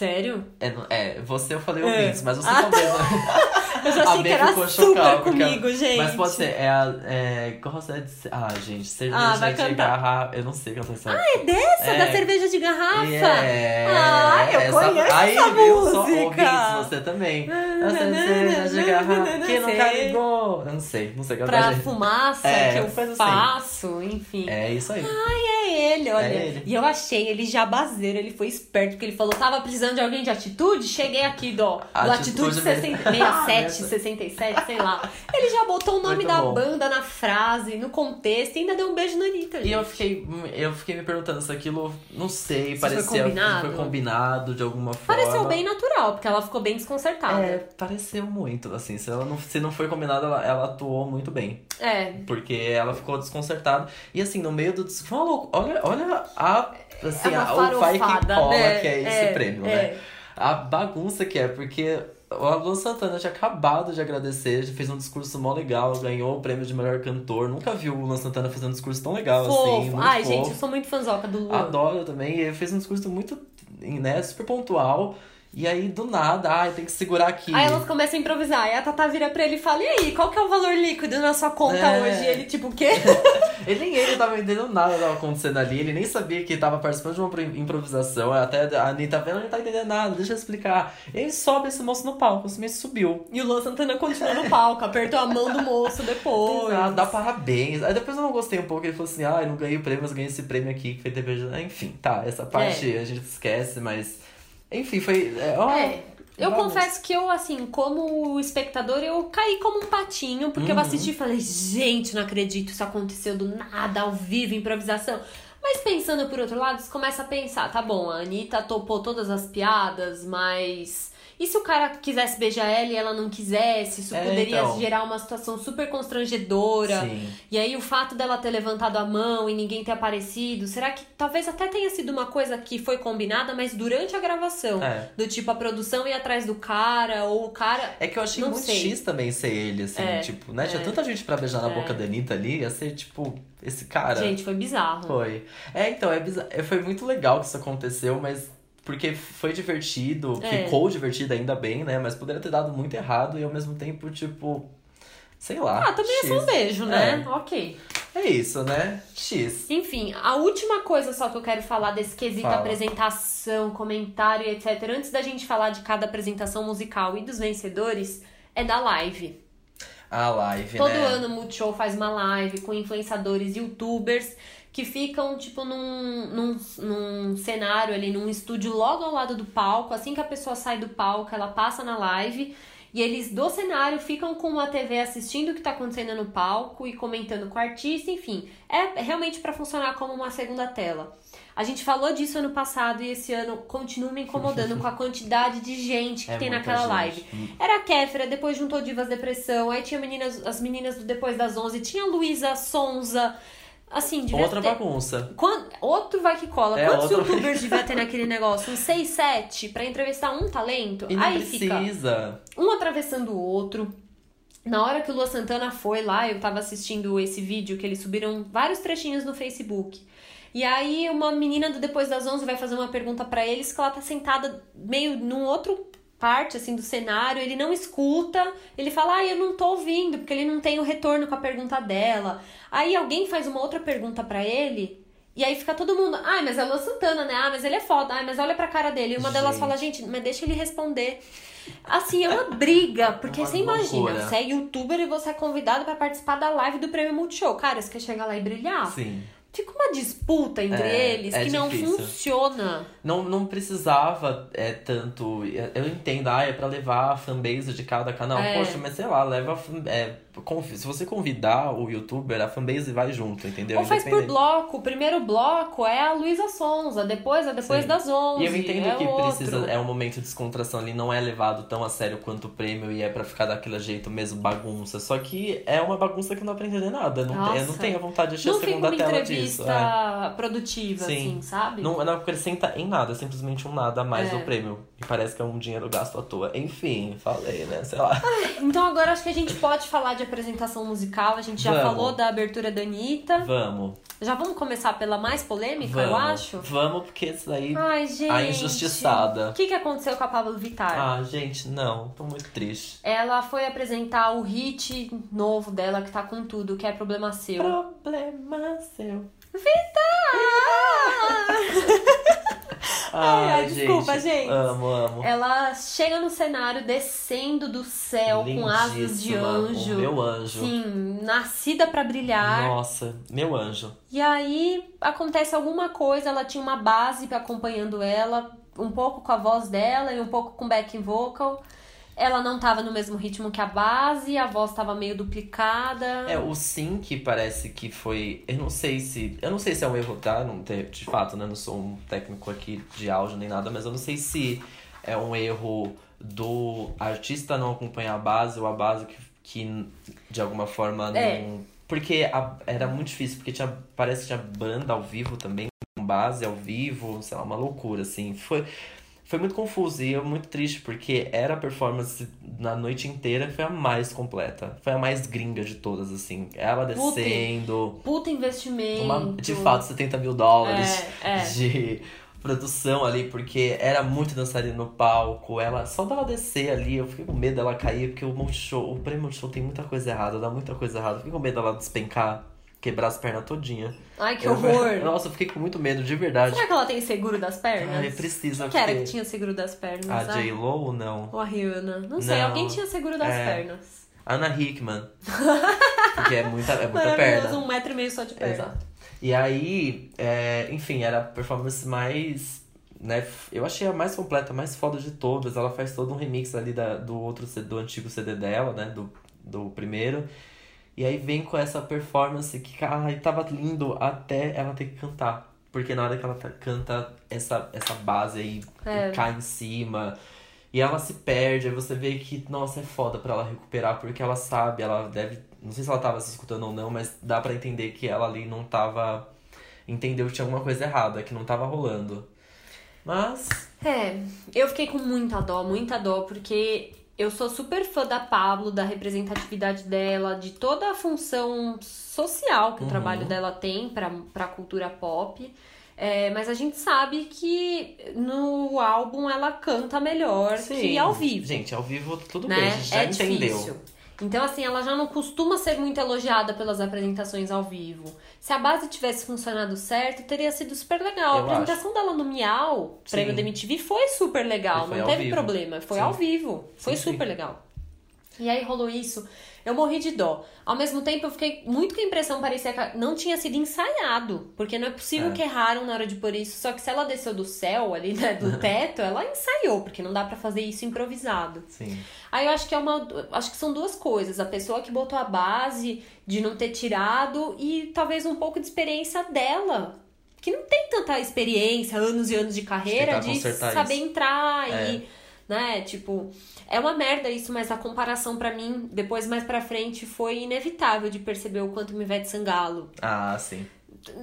Sério? É, é você eu falei É. ouvintes, mas você Ah, talvez. <laughs> Eu já A achei Bê que era ficou super comigo, ela- gente. Mas pode ser, é a. É, gosta de ser. Ah, gente, cerveja Ah, de cantar. garrafa. Eu não sei cantar essa. Ah, é dessa? É. Da cerveja de garrafa? É, Ah, eu essa- conheço Aí, essa viu? Só música. ouvintes, você também. A cerveja de garrafa que nunca ligou. Eu não sei, não sei cantar. Pra gente. fumaça É, que eu assim. faço, enfim. É isso aí. É ele, olha. É ele. E eu achei ele jabazeiro, ele foi esperto, porque ele falou: tava precisando de alguém de atitude? Cheguei aqui, do, do Atitude Atitude mesmo. 60, 67, 67, sei lá. Ele já botou o nome Muito da bom. banda na frase, no contexto, e ainda deu um beijo na Anitta. E eu fiquei, eu fiquei me perguntando se aquilo, não sei, Se foi parecia combinado? foi combinado de alguma forma. Pareceu bem natural, porque ela ficou bem desconcertada. É, pareceu muito, assim, se, ela não, se não foi combinado, ela, ela atuou muito bem. É. Porque ela ficou desconcertada. E assim, no meio do. Foi louco. Olha, olha a. Assim, É uma a- o pai que cola né? que é esse É, prêmio, é. né? A bagunça que é, porque o Alô Santana tinha acabado de agradecer, já fez um discurso mó legal, ganhou o prêmio de melhor cantor. Nunca viu o Luan Santana fazendo um discurso tão legal assim. Fofo. Muito Ai, fofo. gente, eu sou muito fãzoca do Luan. Adoro também. Ele fez um discurso muito, né, super pontual. E aí, do nada, ai, tem que segurar aqui. Aí elas começam a improvisar. Aí a Tata vira pra ele e fala: E aí, qual que é o valor líquido na sua conta É. hoje? E ele, tipo, o quê? <laughs> Ele nem ele tava entendendo nada que tava acontecendo ali, ele nem sabia que tava participando de uma pro- improvisação. Até a Anitta vendo, ele não tá entendendo nada, deixa eu explicar. Ele sobe esse moço no palco, esse moço subiu. E o Luan Santana continua no palco, apertou a mão do moço depois. Ah, dá parabéns. Aí depois eu não gostei um pouco, ele falou assim: ah, eu não ganhei o prêmio, mas ganhei esse prêmio aqui que foi TV. Enfim, tá, essa parte a gente esquece, mas. Enfim, foi. É, ó, É. Eu confesso que eu, assim, como espectador, eu caí como um patinho, porque eu Uhum. assisti e falei, gente, não acredito, isso aconteceu do nada, ao vivo, improvisação. Mas pensando por outro lado, você começa a pensar, tá bom, a Anitta topou todas as piadas, mas. E se o cara quisesse beijar ela e ela não quisesse? Isso É, poderia então. gerar uma situação super constrangedora. Sim. E aí o fato dela ter levantado a mão e ninguém ter aparecido, será que talvez até tenha sido uma coisa que foi combinada, mas durante a gravação? É. Do tipo, a produção ir atrás do cara, ou o cara. É que eu achei Não muito sei. X também ser ele, assim, É, tipo, né? Tinha é. tanta gente pra beijar na É. boca da Anitta ali, ia ser, tipo, esse cara. Gente, foi bizarro. Foi. É, então, é bizarro. é, Foi muito legal que isso aconteceu, mas. Porque foi divertido, É. ficou divertido ainda bem, né? Mas poderia ter dado muito errado e ao mesmo tempo, tipo. Sei lá. Ah, também é só um X. beijo, né? Ok. É isso, né? X. Enfim, a última coisa só que eu quero falar desse quesito Fala. apresentação, comentário, etc., antes da gente falar de cada apresentação musical e dos vencedores, é da live. A live, Todo né? ano o Multishow faz uma live com influenciadores, youtubers, que ficam, tipo, num, num, num cenário ali, num estúdio logo ao lado do palco. Assim que a pessoa sai do palco, ela passa na live. E eles do cenário ficam com uma TV assistindo o que tá acontecendo no palco e comentando com o artista, enfim. É realmente para funcionar como uma segunda tela. A gente falou disso ano passado e esse ano continua me incomodando com a quantidade de gente que É tem naquela gente. live. Era a Kéfera, depois juntou Divas Depressão, aí tinha meninas, as meninas do Depois das 11, tinha a Luísa Sonza. Assim, devia Outra ter... bagunça. Quan- Outro vai que cola. É, Quantos youtubers <laughs> devia ter naquele negócio? Uns 6, 7 pra entrevistar um talento? E aí fica precisa. um atravessando o outro. Na hora que o Lua Santana foi lá, eu tava assistindo esse vídeo que eles subiram vários trechinhos no Facebook. E aí uma menina do Depois das 11 vai fazer uma pergunta pra eles que ela tá sentada meio num outro parte assim do cenário, ele não escuta, ele fala: "Ah, eu não tô ouvindo", porque ele não tem o retorno com a pergunta dela. Aí alguém faz uma outra pergunta pra ele, e aí fica todo mundo: "Ah, mas é o Lua Santana, né? Ah, mas ele é foda. Ah, mas olha pra cara dele". E uma delas Gente. fala: "Gente, mas deixa ele responder". Assim, é uma briga, porque Uma você imagina, loucura. você é youtuber e você é convidado pra participar da live do Prêmio Multishow. Cara, você quer chegar lá e brilhar? Sim. Fica uma disputa entre É, eles é que não difícil. funciona. Não, não precisava é, tanto. Eu entendo, ah, é pra levar a fanbase de cada canal. É. Poxa, mas sei lá, leva. É, se você convidar o youtuber, a fanbase vai junto, entendeu? Ou faz por bloco. O primeiro bloco é a Luísa Sonza, depois é depois Sim. das 11. E eu entendo é que outro. precisa, é um momento de descontração ali, não é levado tão a sério quanto o prêmio e é pra ficar daquele jeito mesmo bagunça. Só que é uma bagunça que não entender nada. Não, eu não tenho a vontade de assistir Não a fica segunda uma tela disso. é. produtiva, Sim. assim, sabe? Não, não acrescenta em nada, é simplesmente um nada a mais É. do prêmio. E parece que é um dinheiro gasto à toa. Enfim, falei, né? Sei lá. <laughs> Então agora acho que a gente pode falar de apresentação musical. A gente já Vamos. falou da abertura da Anitta. Vamos. Já vamos começar pela mais polêmica, Vamos. eu acho? Vamos, porque isso daí. Ai, gente. A injustiçada. O que, que aconteceu com a Pablo Vittar? Ah, gente, não. Tô muito triste. Ela foi apresentar o hit novo dela, que tá com tudo, que é Problema Seu. Problema seu. <laughs> <laughs> Ai, ai, desculpa, gente. Amo, amo. Ela chega no cenário descendo do céu com asas de anjo. Meu anjo. Sim, nascida pra brilhar. Nossa, meu anjo. E aí acontece alguma coisa, ela tinha uma base acompanhando ela, um pouco com a voz dela e um pouco com backing vocal. Ela não tava no mesmo ritmo que a base, a voz tava meio duplicada. É, o sync parece que foi. Eu não sei se. Eu não sei se é um erro, tá? Não ter, de fato, né? Não sou um técnico aqui de áudio nem nada, mas eu não sei se é um erro do artista não acompanhar a base ou a base que, que de alguma forma É. não. Porque a- era muito difícil, porque tinha, parece que tinha banda ao vivo também, com base ao vivo, sei lá, uma loucura, assim. Foi, foi muito confuso e eu muito triste, porque era a performance na noite inteira, foi a mais completa. Foi a mais gringa de todas, assim. Ela Puta, descendo, Puta investimento. uma, de fato, 70 mil dólares É, é. de produção ali, porque era muito dançarina no palco. Ela, só dela descer ali, eu fiquei com medo dela cair, porque o Multishow, o prêmio Multishow tem muita coisa errada, dá muita coisa errada. Eu fiquei com medo dela despencar, quebrar as pernas todinha. Ai, que Eu- horror. <laughs> Nossa, eu fiquei com muito medo, de verdade. Será que ela tem seguro das pernas? Ai, precisa Quem que era que tinha seguro das pernas? A J-Lo ou não? Ou a Rihanna? Não sei, Não. alguém tinha seguro das É. pernas. Ana Hickman. <laughs> Porque é muita, é muita perna. um metro e meio só de perna. Exato. E aí, é, enfim, era a performance mais. Né, eu achei a mais completa, a mais foda de todas. Ela faz todo um remix ali da, do outro do antigo CD dela, né? Do, do primeiro. E aí vem com essa performance que, ai, tava lindo até ela ter que cantar. Porque na hora que ela tá- canta essa, essa base aí É. cai em cima. E ela se perde, aí você vê que, nossa, é foda pra ela recuperar, porque ela sabe, ela deve. Não sei se ela tava se escutando ou não, mas dá pra entender que ela ali não tava. Entendeu que tinha alguma coisa errada, que não tava rolando. Mas. É, eu fiquei com muita dó, muita dó, porque eu sou super fã da Pablo, da representatividade dela, de toda a função social que o Uhum. trabalho dela tem pra, pra cultura pop. É, mas a gente sabe que no álbum ela canta melhor que ao vivo. Gente, ao vivo tudo né? bem, a gente já é entendeu. difícil. Então, assim, ela já não costuma ser muito elogiada pelas apresentações ao vivo. Se a base tivesse funcionado certo, teria sido super legal. Eu a apresentação dela no Miau, prêmio da MTV, foi super legal. Foi não teve vivo. problema. Foi Sim. ao vivo. Foi sim. super legal. E aí rolou isso. Eu morri de dó. Ao mesmo tempo, eu fiquei muito com a impressão, parecia que não tinha sido ensaiado. Porque não é possível É. que erraram na hora de pôr isso. Só que se ela desceu do céu ali, né, do <laughs> teto, ela ensaiou, porque não dá pra fazer isso improvisado. Sim. Aí eu acho que é uma. Acho que são duas coisas. A pessoa que botou a base de não ter tirado e talvez um pouco de experiência dela. Que não tem tanta experiência, anos e anos de carreira, de saber isso. entrar É. e. Né, tipo, é uma merda isso, mas a comparação pra mim, depois mais pra frente, foi inevitável de perceber o quanto me Ivete Sangalo. Ah, sim.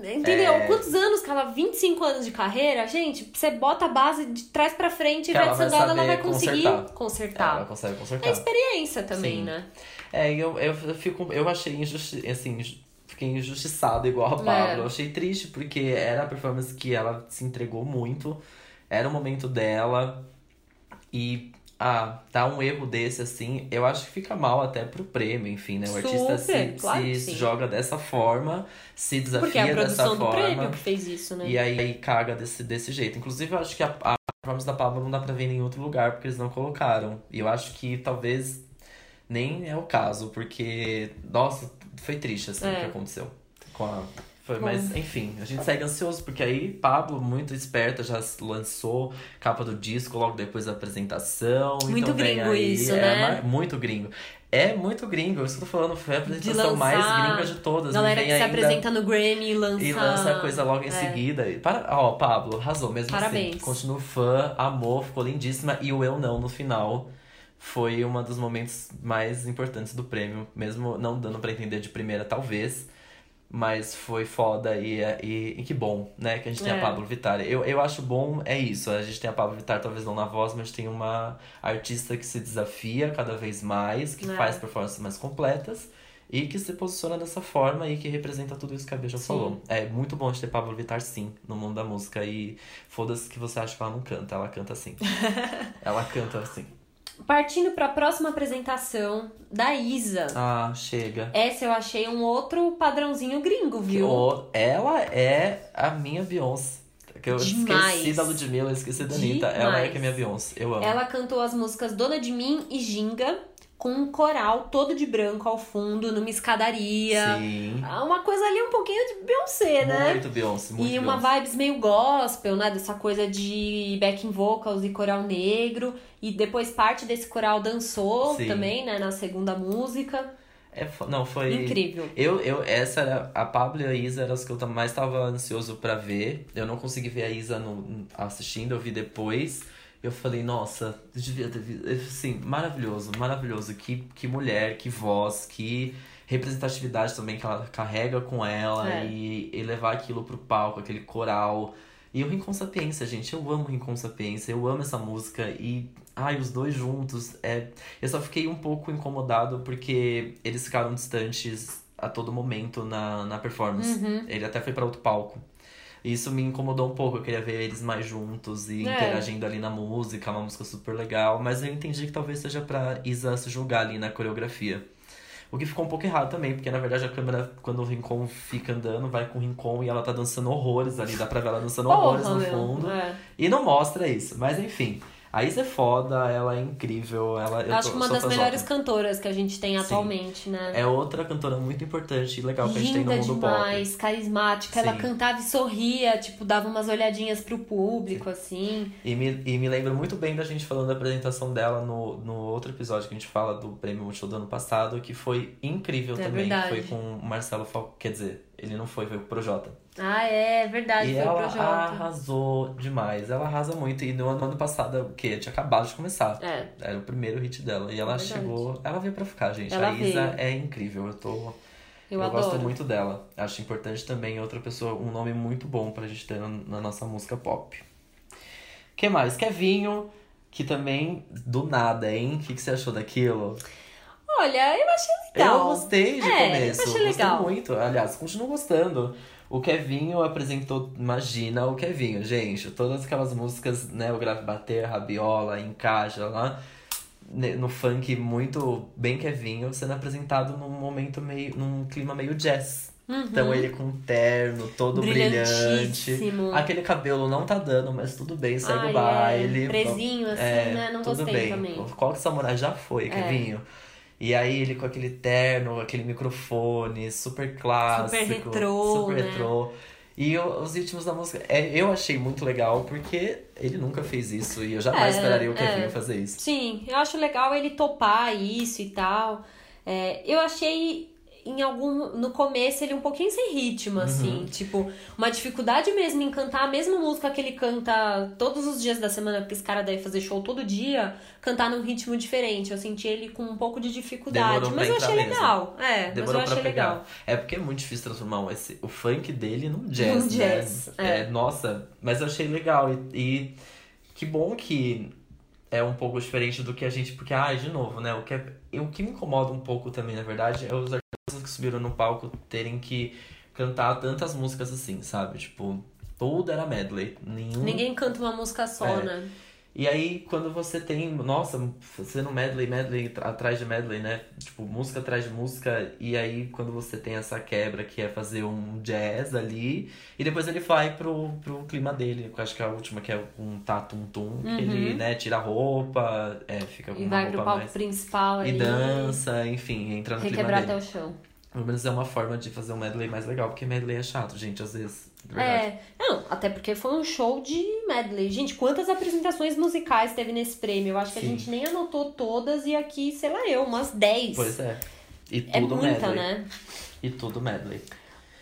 Entendeu? É. Quantos anos que ela, 25 anos de carreira, gente, você bota a base de trás pra frente, Que Ivete Sangalo ela vai conseguir consertar. consertar. Ela consegue É consertar. experiência também, Sim. né? É, e eu, eu, fico. Eu achei injusti assim, fiquei injustiçado igual a Pablo. É. Eu achei triste porque era a performance que ela se entregou muito. Era o momento dela. E ah, tá um erro desse, assim, eu acho que fica mal até pro prêmio, enfim, né? O artista se, Super, claro se joga dessa forma, se desafia Porque é a dessa produção do forma. prêmio que fez isso, né? E aí, aí caga desse, desse jeito. Inclusive, eu acho que a, a performance da Pablo não dá pra ver em nenhum outro lugar, porque eles não colocaram. E eu acho que talvez nem é o caso, porque, nossa, foi triste assim o É. que aconteceu. Com a, foi, mas, enfim, a gente segue ansioso, porque aí Pablo, muito esperta, já lançou capa do disco logo depois da apresentação. Muito então vem gringo aí, isso, é né? muito gringo. É muito gringo, isso que eu tô falando, foi a apresentação mais gringa de todas. Galera que se apresenta no Grammy e lança. e lança a coisa logo em É. seguida. E Para... Ó, Pablo, arrasou mesmo Parabéns. assim. Continuo fã, amor, ficou lindíssima. E o Eu Não no final foi um dos momentos mais importantes do prêmio. Mesmo não dando pra entender de primeira, talvez. Mas foi foda e, e, e que bom, né? Que a gente tem É. a Pablo Vittar. Eu, eu acho bom, é isso. A gente tem a Pablo Vittar, talvez não na voz, mas tem uma artista que se desafia cada vez mais, que É. faz performances mais completas. E que se posiciona dessa forma e que representa tudo isso que a Beija Sim. falou. É muito bom de ter Pablo Vittar, sim, no mundo da música. E foda-se que você acha que ela não canta, ela canta sim. <laughs> ela canta assim. Partindo pra próxima apresentação da Isa. Ah, chega. Essa eu achei um outro padrãozinho gringo, viu? o- ela é a minha Beyoncé. Que eu Demais. esqueci da Ludmilla, esqueci da Anitta. Ela é que é minha Beyoncé. Eu amo. Ela cantou as músicas Dona de Mim e Ginga com um coral todo de branco ao fundo, numa escadaria. Sim. Ah, Uma coisa ali um pouquinho de Beyoncé, né? Muito Beyoncé, muito e uma Beyoncé. vibes meio gospel, né? Dessa coisa de backing vocals e coral negro. E depois parte desse coral dançou Sim. também, né? Na segunda música. É, não, foi. Incrível. Eu, eu, essa era. A Pablo e a Isa eram as que eu mais tava ansioso pra ver. Eu não consegui ver a Isa no, assistindo, eu vi depois. Eu falei, nossa, devia ter. Assim, maravilhoso, maravilhoso. Que, que mulher, que voz, que representatividade também que ela carrega com ela É. e, e levar aquilo pro palco, aquele coral. E o Rincon Sapiência, gente, eu amo Rincon Sapiência, eu amo essa música e. Ai, os dois juntos. É... Eu só fiquei um pouco incomodado porque eles ficaram distantes a todo momento na, na performance. Uhum. Ele até foi pra outro palco. Isso me incomodou um pouco, eu queria ver eles mais juntos e É. interagindo ali na música, uma música super legal, mas eu entendi que talvez seja pra Isa se julgar ali na coreografia. O que ficou um pouco errado também, porque na verdade a câmera, quando o Rincon fica andando, vai com o Rincon e ela tá dançando horrores ali, dá pra ver ela dançando horrores Porra, no meu. fundo. É. E não mostra isso, mas enfim. A Isa é foda, ela é incrível, ela eu Acho que uma das melhores cantoras que a gente tem Sim. atualmente, né? É outra cantora muito importante e legal que a gente tem no Linda mundo demais, carismática. Ela Sim. cantava e sorria, tipo, dava umas olhadinhas pro público, assim. pop. E me, e me lembro muito bem da gente falando da apresentação dela no, no outro episódio que a gente fala do Prêmio Multishow do ano passado, que foi incrível É também. verdade. Foi com o Marcelo Falcão. Quer dizer, ele não foi, foi com o Projota. Ah, é verdade, e foi ela arrasou demais. Ela arrasa muito. E no ano, ano passado, o quê? Tinha acabado de começar. É, Era o primeiro hit dela. E ela É chegou. Ela veio pra ficar, gente. Ela a Isa veio. é incrível. Eu tô. eu, Eu, gosto muito dela. Acho importante também outra pessoa, um nome muito bom pra gente ter na, na nossa música pop. que mais? Kevinho, que também do nada, hein? O que, que você achou daquilo? Olha, eu achei legal. Eu gostei de É, começo. eu achei legal. Gostei muito. Aliás, continuo gostando. O Kevinho apresentou, imagina o Kevinho, gente. Todas aquelas músicas, né? O grave bater, rabiola, encaixa lá. ne- No funk muito bem Kevinho, sendo apresentado num momento meio. num clima meio jazz. Uhum. Então ele com terno, todo brilhante. Aquele cabelo não tá dando, mas tudo bem, segue Ai, o baile. É, presinho, assim, É, né? Não tudo gostei bem. também. Qual que samurai já foi, É. Kevinho? E aí ele com aquele terno, aquele microfone, super clássico. Super retrô, Super né? retrô. E eu- os ritmos da música, é, eu achei muito legal, porque ele nunca fez isso e eu jamais É, esperaria o é. Kevinho fazer isso. Sim, eu acho legal ele topar isso e tal. É, eu achei em algum no começo ele um pouquinho sem ritmo assim, tipo, uma dificuldade mesmo em cantar a mesma música que ele canta todos os dias da semana, porque esse cara deve fazer show todo dia, cantar num ritmo diferente. Eu senti ele com um pouco de dificuldade, Demorou mas eu achei mesmo. legal. É, mas eu Demorou pra achei pegar. legal. É porque é muito difícil transformar um- esse, o funk dele num jazz, Num jazz, né? é. nossa, mas eu achei legal. E, e que bom que é um pouco diferente do que a gente. Porque, ai, de novo, né? O que, é, o que me incomoda um pouco também, na verdade, é os que subiram no palco terem que cantar tantas músicas assim, sabe? Tipo, tudo era medley. Nenhum Ninguém canta uma música só, É. né? E aí, quando você tem, nossa, sendo medley, medley atrás de medley, né? Tipo, música atrás de música. E aí, quando você tem essa quebra que é fazer um jazz ali. E depois ele vai pro, pro clima dele. Eu acho que é a última, que é um tatum-tum. Que ele, né, tira a roupa, é, fica com Uhum. E uma vai pro roupa palco mais... principal E ali. dança, enfim, entra no clima Requebrar dele. até o chão. Pelo menos é uma forma de fazer um medley mais legal, porque medley é chato, gente, às vezes. De Verdade. É, não, até porque foi um show de medley. Gente, quantas apresentações musicais teve nesse prêmio? Eu acho que Sim. a gente nem anotou todas e aqui, sei lá eu, umas 10. Pois é. E É tudo muita, medley. né? E tudo medley.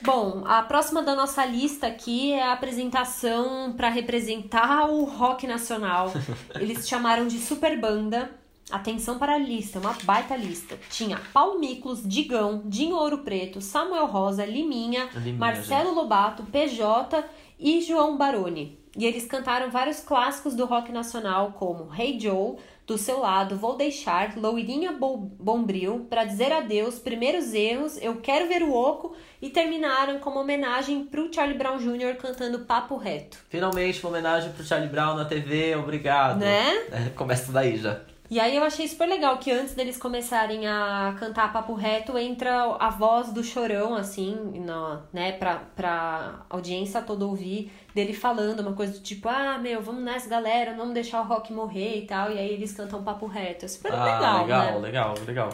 Bom, a próxima da nossa lista aqui é a apresentação para representar o rock nacional. <laughs> Eles chamaram de Super Banda. Atenção para a lista, uma baita lista. Tinha Paulo Miklos, Digão, Dinho Ouro Preto, Samuel Rosa, Liminha, Liminha, Marcelo Lobato, PJ e João Baroni. E eles cantaram vários clássicos do rock nacional, como Hey Joe, Do Seu Lado, Vou Deixar, Loirinha Bo- Bombril, Pra Dizer Adeus, Primeiros Erros, Eu Quero Ver o Oco e terminaram com uma homenagem pro Charlie Brown Jr. cantando Papo Reto. Finalmente, uma homenagem pro Charlie Brown na TV, obrigado. Né? É, começa daí já. E aí eu achei super legal que antes deles começarem a cantar papo reto, entra a voz do chorão, assim, na, né, pra, pra audiência toda ouvir, dele falando uma coisa do tipo, ah, meu, vamos nessa galera, não vamos deixar o rock morrer e tal. E aí eles cantam papo reto. É super ah, legal, legal, né? legal, legal.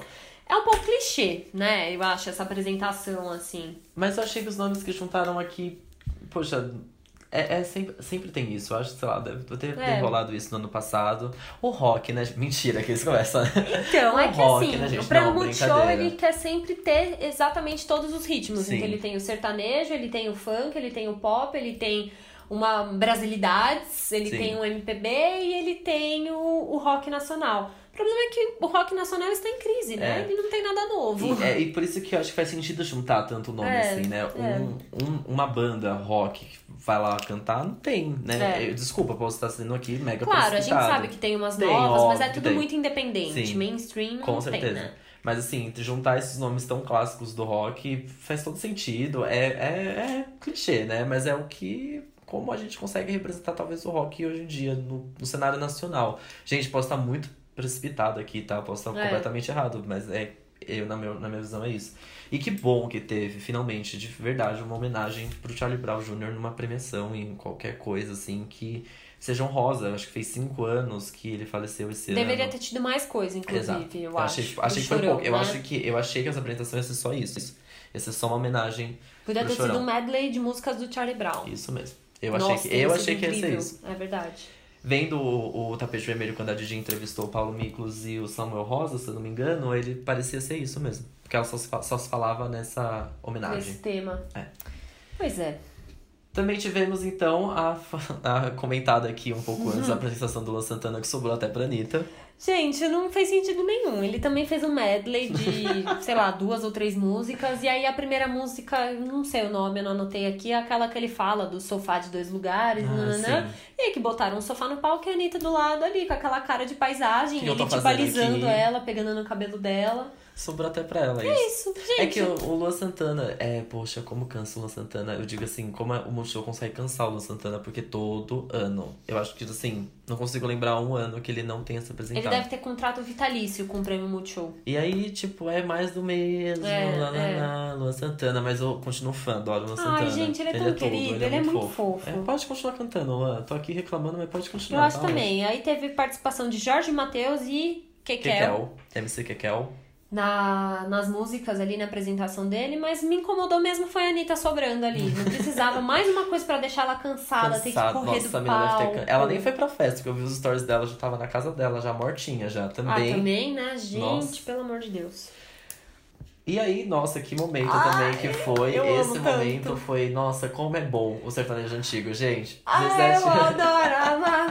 É um pouco clichê, né? Eu acho, essa apresentação, assim. Mas eu achei que os nomes que juntaram aqui, poxa, é, é sempre, sempre tem isso. Eu acho, sei lá, deve ter, É. rolado isso no ano passado. O rock, né? Mentira, que eles começam. Então, é O que rock, assim, né, gente? o Prêmio Não, Multishow, ele quer sempre ter exatamente todos os ritmos. Sim. Então ele tem o sertanejo, ele tem o funk, ele tem o pop, ele tem uma brasilidades, ele Sim. tem o MPB e ele tem o, o rock nacional. O problema é que o rock nacional está em crise, né? É. Ele não tem nada novo. E, é, e por isso que eu acho que faz sentido juntar tanto nome É, assim, né? é. Um, um- uma banda rock que vai lá cantar, não tem, né? É. Desculpa, posso estar sendo aqui mega Claro, a gente sabe que tem umas Tem, novas, mas é tudo tem. muito independente. Sim. Mainstream Com não certeza. tem, né? Mas assim, juntar esses nomes tão clássicos do rock faz todo sentido. É, é, é clichê, né? Mas é o que. Como a gente consegue representar talvez o rock hoje em dia no, no cenário nacional. Gente, posso estar muito precipitado aqui, tá? Posso estar É. completamente errado, mas é. Eu, na, meu, na minha visão, é isso. E que bom que teve, finalmente, de verdade, uma homenagem pro Charlie Brown Jr. numa premiação, em qualquer coisa, assim, que seja honrosa. Eu acho que fez cinco anos que ele faleceu esse Deveria ano. ter tido mais coisa, inclusive, Exato. eu, Eu acho. achei, do achei que foi Chorão, pouco. Eu, né? acho que, eu achei que essa apresentação ia ser só isso. Ia ser só uma homenagem. Podia ter sido Chorão. um medley de músicas do Charlie Brown. Isso mesmo. Eu Nossa, achei que, eu sido achei que ia ser isso. É verdade. Vendo o, o Tapete Vermelho, quando a Didi entrevistou o Paulo Miklos e o Samuel Rosa, se eu não me engano, ele parecia ser isso mesmo. Porque ela só se, só se falava nessa homenagem. Nesse tema. É. Pois é. Também tivemos, então, a, <laughs> a comentada aqui um pouco Uhum. antes, a apresentação do Luan Santana, que sobrou até pra Anitta. Gente, não fez sentido nenhum. Ele também fez um medley de, <laughs> sei lá, duas ou três músicas. E aí a primeira música, não sei o nome, eu não anotei aqui, é aquela que ele fala do sofá de dois lugares, Ah, nananã. sim. E aí que botaram um sofá no palco e a Anitta do lado ali, com aquela cara de paisagem, Que ele tipo alisando aqui? ela, pegando no cabelo dela. Sobrou até pra ela É isso, gente. É que o, o Luan Santana, é, poxa, como cansa o Luan Santana? Eu digo assim, como o Multishow consegue cansar o Luan Santana, porque todo ano, eu acho que assim, não consigo lembrar um ano que ele não tenha se apresentado. Ele deve ter contrato vitalício com o Prêmio Multishow. E aí, tipo, é mais do mesmo, É, lá, é. lá, Luan Santana, mas eu continuo fã, adoro o Luan Ai, Santana. gente, ele é tão querido, ele é muito fofo. É, pode continuar cantando, Luan. Tô aqui reclamando, mas pode Eu continuar. acho tá também. Aí teve participação de Jorge Mateus e. Kekel. Kekel, MC Kekel. Na, nas músicas ali na apresentação dele, mas me incomodou mesmo foi a Anitta sobrando ali. Não precisava <laughs> mais uma coisa pra deixar ela cansada, ter que correr Nossa, do palco. ter... Ela nem foi pra festa, porque eu vi os stories dela, já tava na casa dela, já mortinha já Ah, também. também, né? Gente, Nossa. pelo amor de Deus. E aí, nossa, que momento Ai, também que foi. Esse momento tanto. foi, nossa, como é bom o sertanejo antigo, gente. Ai, Zezé eu adoro amar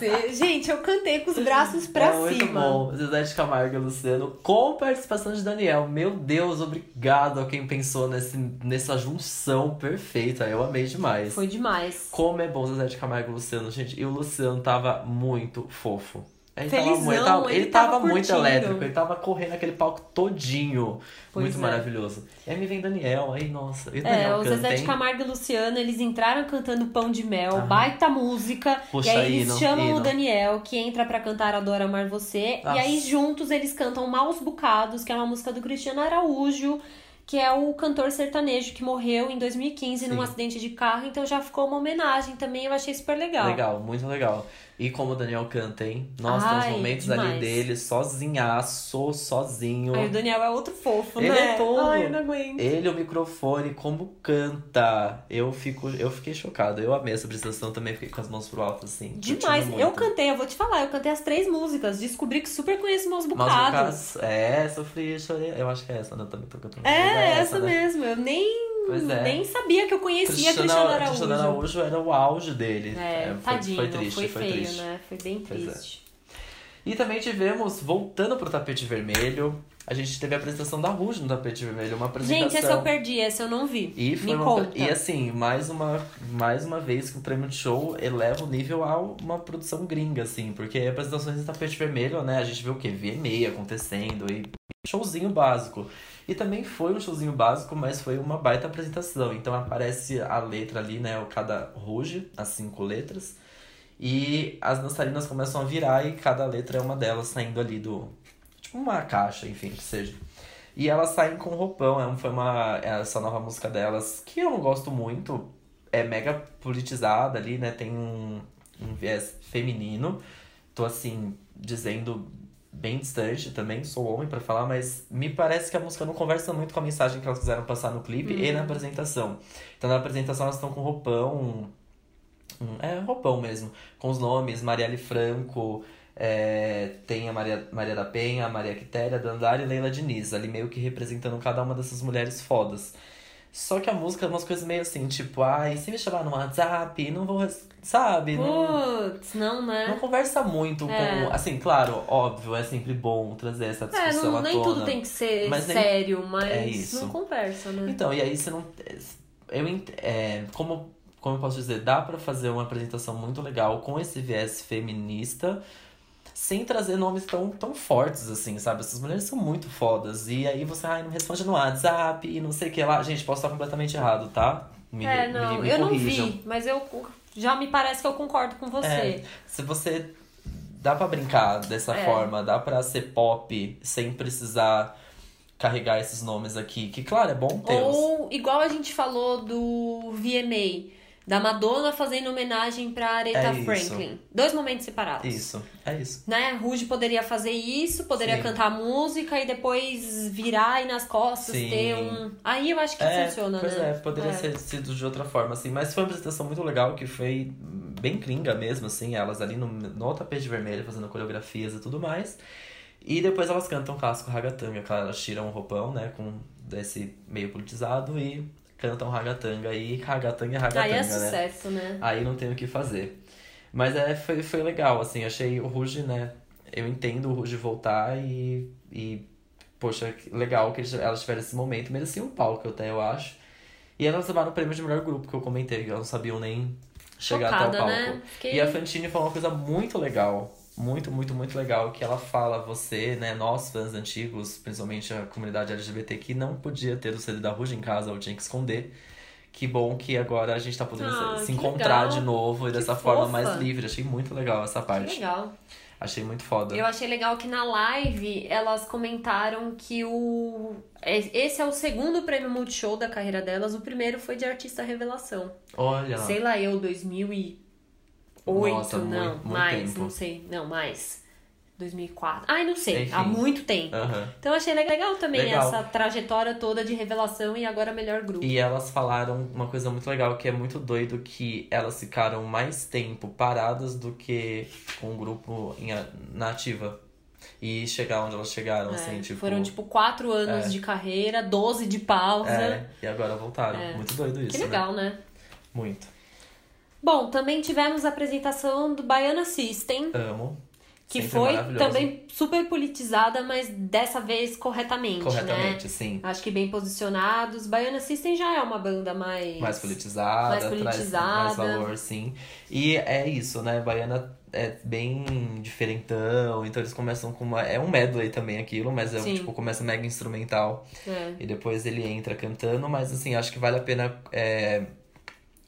você. <laughs> Gente, eu cantei com os braços pra é muito cima. bom. Zezé de Camargo e Luciano, com participação de Daniel. Meu Deus, obrigado a quem pensou nesse, nessa junção perfeita. Eu amei demais. Foi demais. Como é bom Zezé de Camargo e Luciano, gente. E o Luciano tava muito fofo. Ele tava, Felizão, muito- ele tava, ele ele tava tava muito elétrico, ele tava correndo aquele palco todinho. Pois muito é. maravilhoso. E aí me vem Daniel, aí, nossa. E o É, Daniel o canta, Zezé de? Camargo e Luciano, eles entraram cantando Pão de Mel, Ah. baita música. Puxa, e aí eles hino, chamam o hino. Daniel, que entra pra cantar Adoro Amar Você. Nossa. E aí juntos eles cantam Maus Bocados, que é uma música do Cristiano Araújo, que é o cantor sertanejo que morreu em 2015 num Sim. acidente de carro. Então já ficou uma homenagem também, eu achei super legal. Legal, muito legal. E como o Daniel canta, hein? Nossa, tem Ai, uns momentos ali demais. dele, sozinhaço, sozinho. Aí o Daniel é outro fofo, Ele né? é todo. Ai, eu não aguento. Ele, o microfone, como canta. Eu fico, eu fiquei chocado. Eu amei essa apresentação também, fiquei com as mãos pro alto, assim. Demais. Eu cantei, eu vou te falar, eu cantei as três músicas. Descobri que super conheço Mas Bocados. no caso, é, sofri, chorei. Eu acho que é essa, né? Eu também tô cantando. É, essa né? mesmo. Eu nem, Pois é. nem sabia que eu conhecia Cristiano, Cristiano Araújo. Cristiano Araújo era o auge dele. É, foi, tadinho, foi triste, foi foi feio, triste. né? Foi bem é. triste. E também tivemos, voltando pro tapete vermelho, a gente teve a apresentação da Rouge no tapete vermelho, uma apresentação. Gente, essa eu perdi, essa eu não vi. E foi Me uma, conta. E assim, mais uma, mais uma vez que o prêmio de show eleva o nível a uma produção gringa, assim, porque apresentações de tapete vermelho, né? A gente viu o quê? VMA acontecendo e showzinho básico. E também foi um showzinho básico, mas foi uma baita apresentação. Então aparece a letra ali, né? O cada Rouge, as cinco letras. E as dançarinas começam a virar e cada letra é uma delas saindo ali do. Tipo uma caixa, enfim, que seja. E elas saem com roupão, é foi uma. Essa nova música delas, que eu não gosto muito, é mega politizada ali, né? Tem um, um viés feminino. Tô assim, dizendo bem distante também, sou homem pra falar, mas me parece que a música não conversa muito com a mensagem que elas quiseram passar no clipe e na apresentação. Então na apresentação elas estão com roupão, um, é roupão mesmo, com os nomes Marielle Franco, é, tem a Maria, Maria da Penha, a Maria Quitéria, Dandara e Leila Diniz, ali meio que representando cada uma dessas mulheres fodas. Só que a música é umas coisas meio assim, tipo, ai, se me chamar no WhatsApp, não vou, sabe? Não, Putz, não, né? não conversa muito É. com. Assim, claro, óbvio, é sempre bom trazer essa É, discussão não, à nem tona. tudo tem que ser Mas nem- sério, mas É isso. não conversa, né? Então, e aí você não. Eu, ent- é, como, como eu posso dizer, dá pra fazer uma apresentação muito legal com esse viés feminista, sem trazer nomes tão, tão fortes assim, sabe? Essas mulheres são muito fodas. E aí você, ai, não responde no WhatsApp e não sei o que lá. Gente, posso estar completamente errado, tá? Me, é, me- não, me eu não corrijam. vi, mas eu já me parece que eu concordo com você. É, se você dá pra brincar dessa É. forma, dá pra ser pop sem precisar carregar esses nomes aqui, que claro, é bom ter. Ou igual a gente falou do VMA, da Madonna fazendo homenagem pra Aretha É isso. Franklin. Dois momentos separados. Isso, é isso. Né? Ruge poderia fazer isso, poderia Sim. cantar música e depois virar e nas costas Sim. ter um. Aí eu acho que É, funciona, pois né? é, poderia ser sido de outra forma, assim. Mas foi uma apresentação muito legal, que foi bem gringa mesmo, assim. Elas ali no, no tapete vermelho, fazendo coreografias e tudo mais. E depois elas cantam clássico ragatanga, claro, elas tiram o roupão, né, com desse meio politizado e cantam ragatanga. E ragatanga é ragatanga, Aí é né? sucesso, né? Aí não tem o que fazer. Mas é, foi, foi legal, assim, achei o Ruge, né? Eu entendo o Ruge voltar e, e poxa, legal que elas tiveram esse momento. Merecia um palco até, eu acho. E elas levaram o prêmio de melhor grupo, que eu comentei, que elas não sabiam nem chegar até o palco. né? E a Fantine falou uma coisa muito legal. Muito, muito, muito legal. Que ela fala, você, né, nós fãs antigos, principalmente a comunidade LGBT, que não podia ter o CD da Ruge em casa ou tinha que esconder. Que bom que agora a gente tá podendo Ah, se- que encontrar legal. de novo e Que dessa forma fofa. mais livre. Achei muito legal essa Que parte. legal. Achei muito foda. Eu achei legal que na live elas comentaram que o. é- Esse é o segundo prêmio Multishow da carreira delas. O primeiro foi de artista revelação. Olha. Sei lá, eu, 2008, Nossa, não, muito- muito mais, tempo. não sei, não, mais. 2004. Ai, não sei, Enfim. há muito tempo. Aham. Então achei legal também Legal. essa trajetória toda de revelação e agora melhor grupo. E elas falaram uma coisa muito legal, que é muito doido que elas ficaram mais tempo paradas do que com o grupo em na ativa. E chegar onde elas chegaram, É, assim, tipo. Foram tipo quatro anos É. de carreira, 12 de pausa. É, e agora voltaram. É. Muito doido isso. que né? legal, né? Muito. Bom, também tivemos a apresentação do Baiana System, Amo. que Sempre foi também super politizada, mas dessa vez corretamente, Corretamente, né? sim. Acho que bem posicionados. Baiana System já é uma banda mais. Mais politizada, Mais traz politizada. mais valor, sim. E é isso, né? Baiana é bem diferentão, então eles começam com uma. É um medley também aquilo, mas é Sim. tipo, começa mega instrumental. É. E depois ele entra cantando, mas assim, acho que vale a pena é,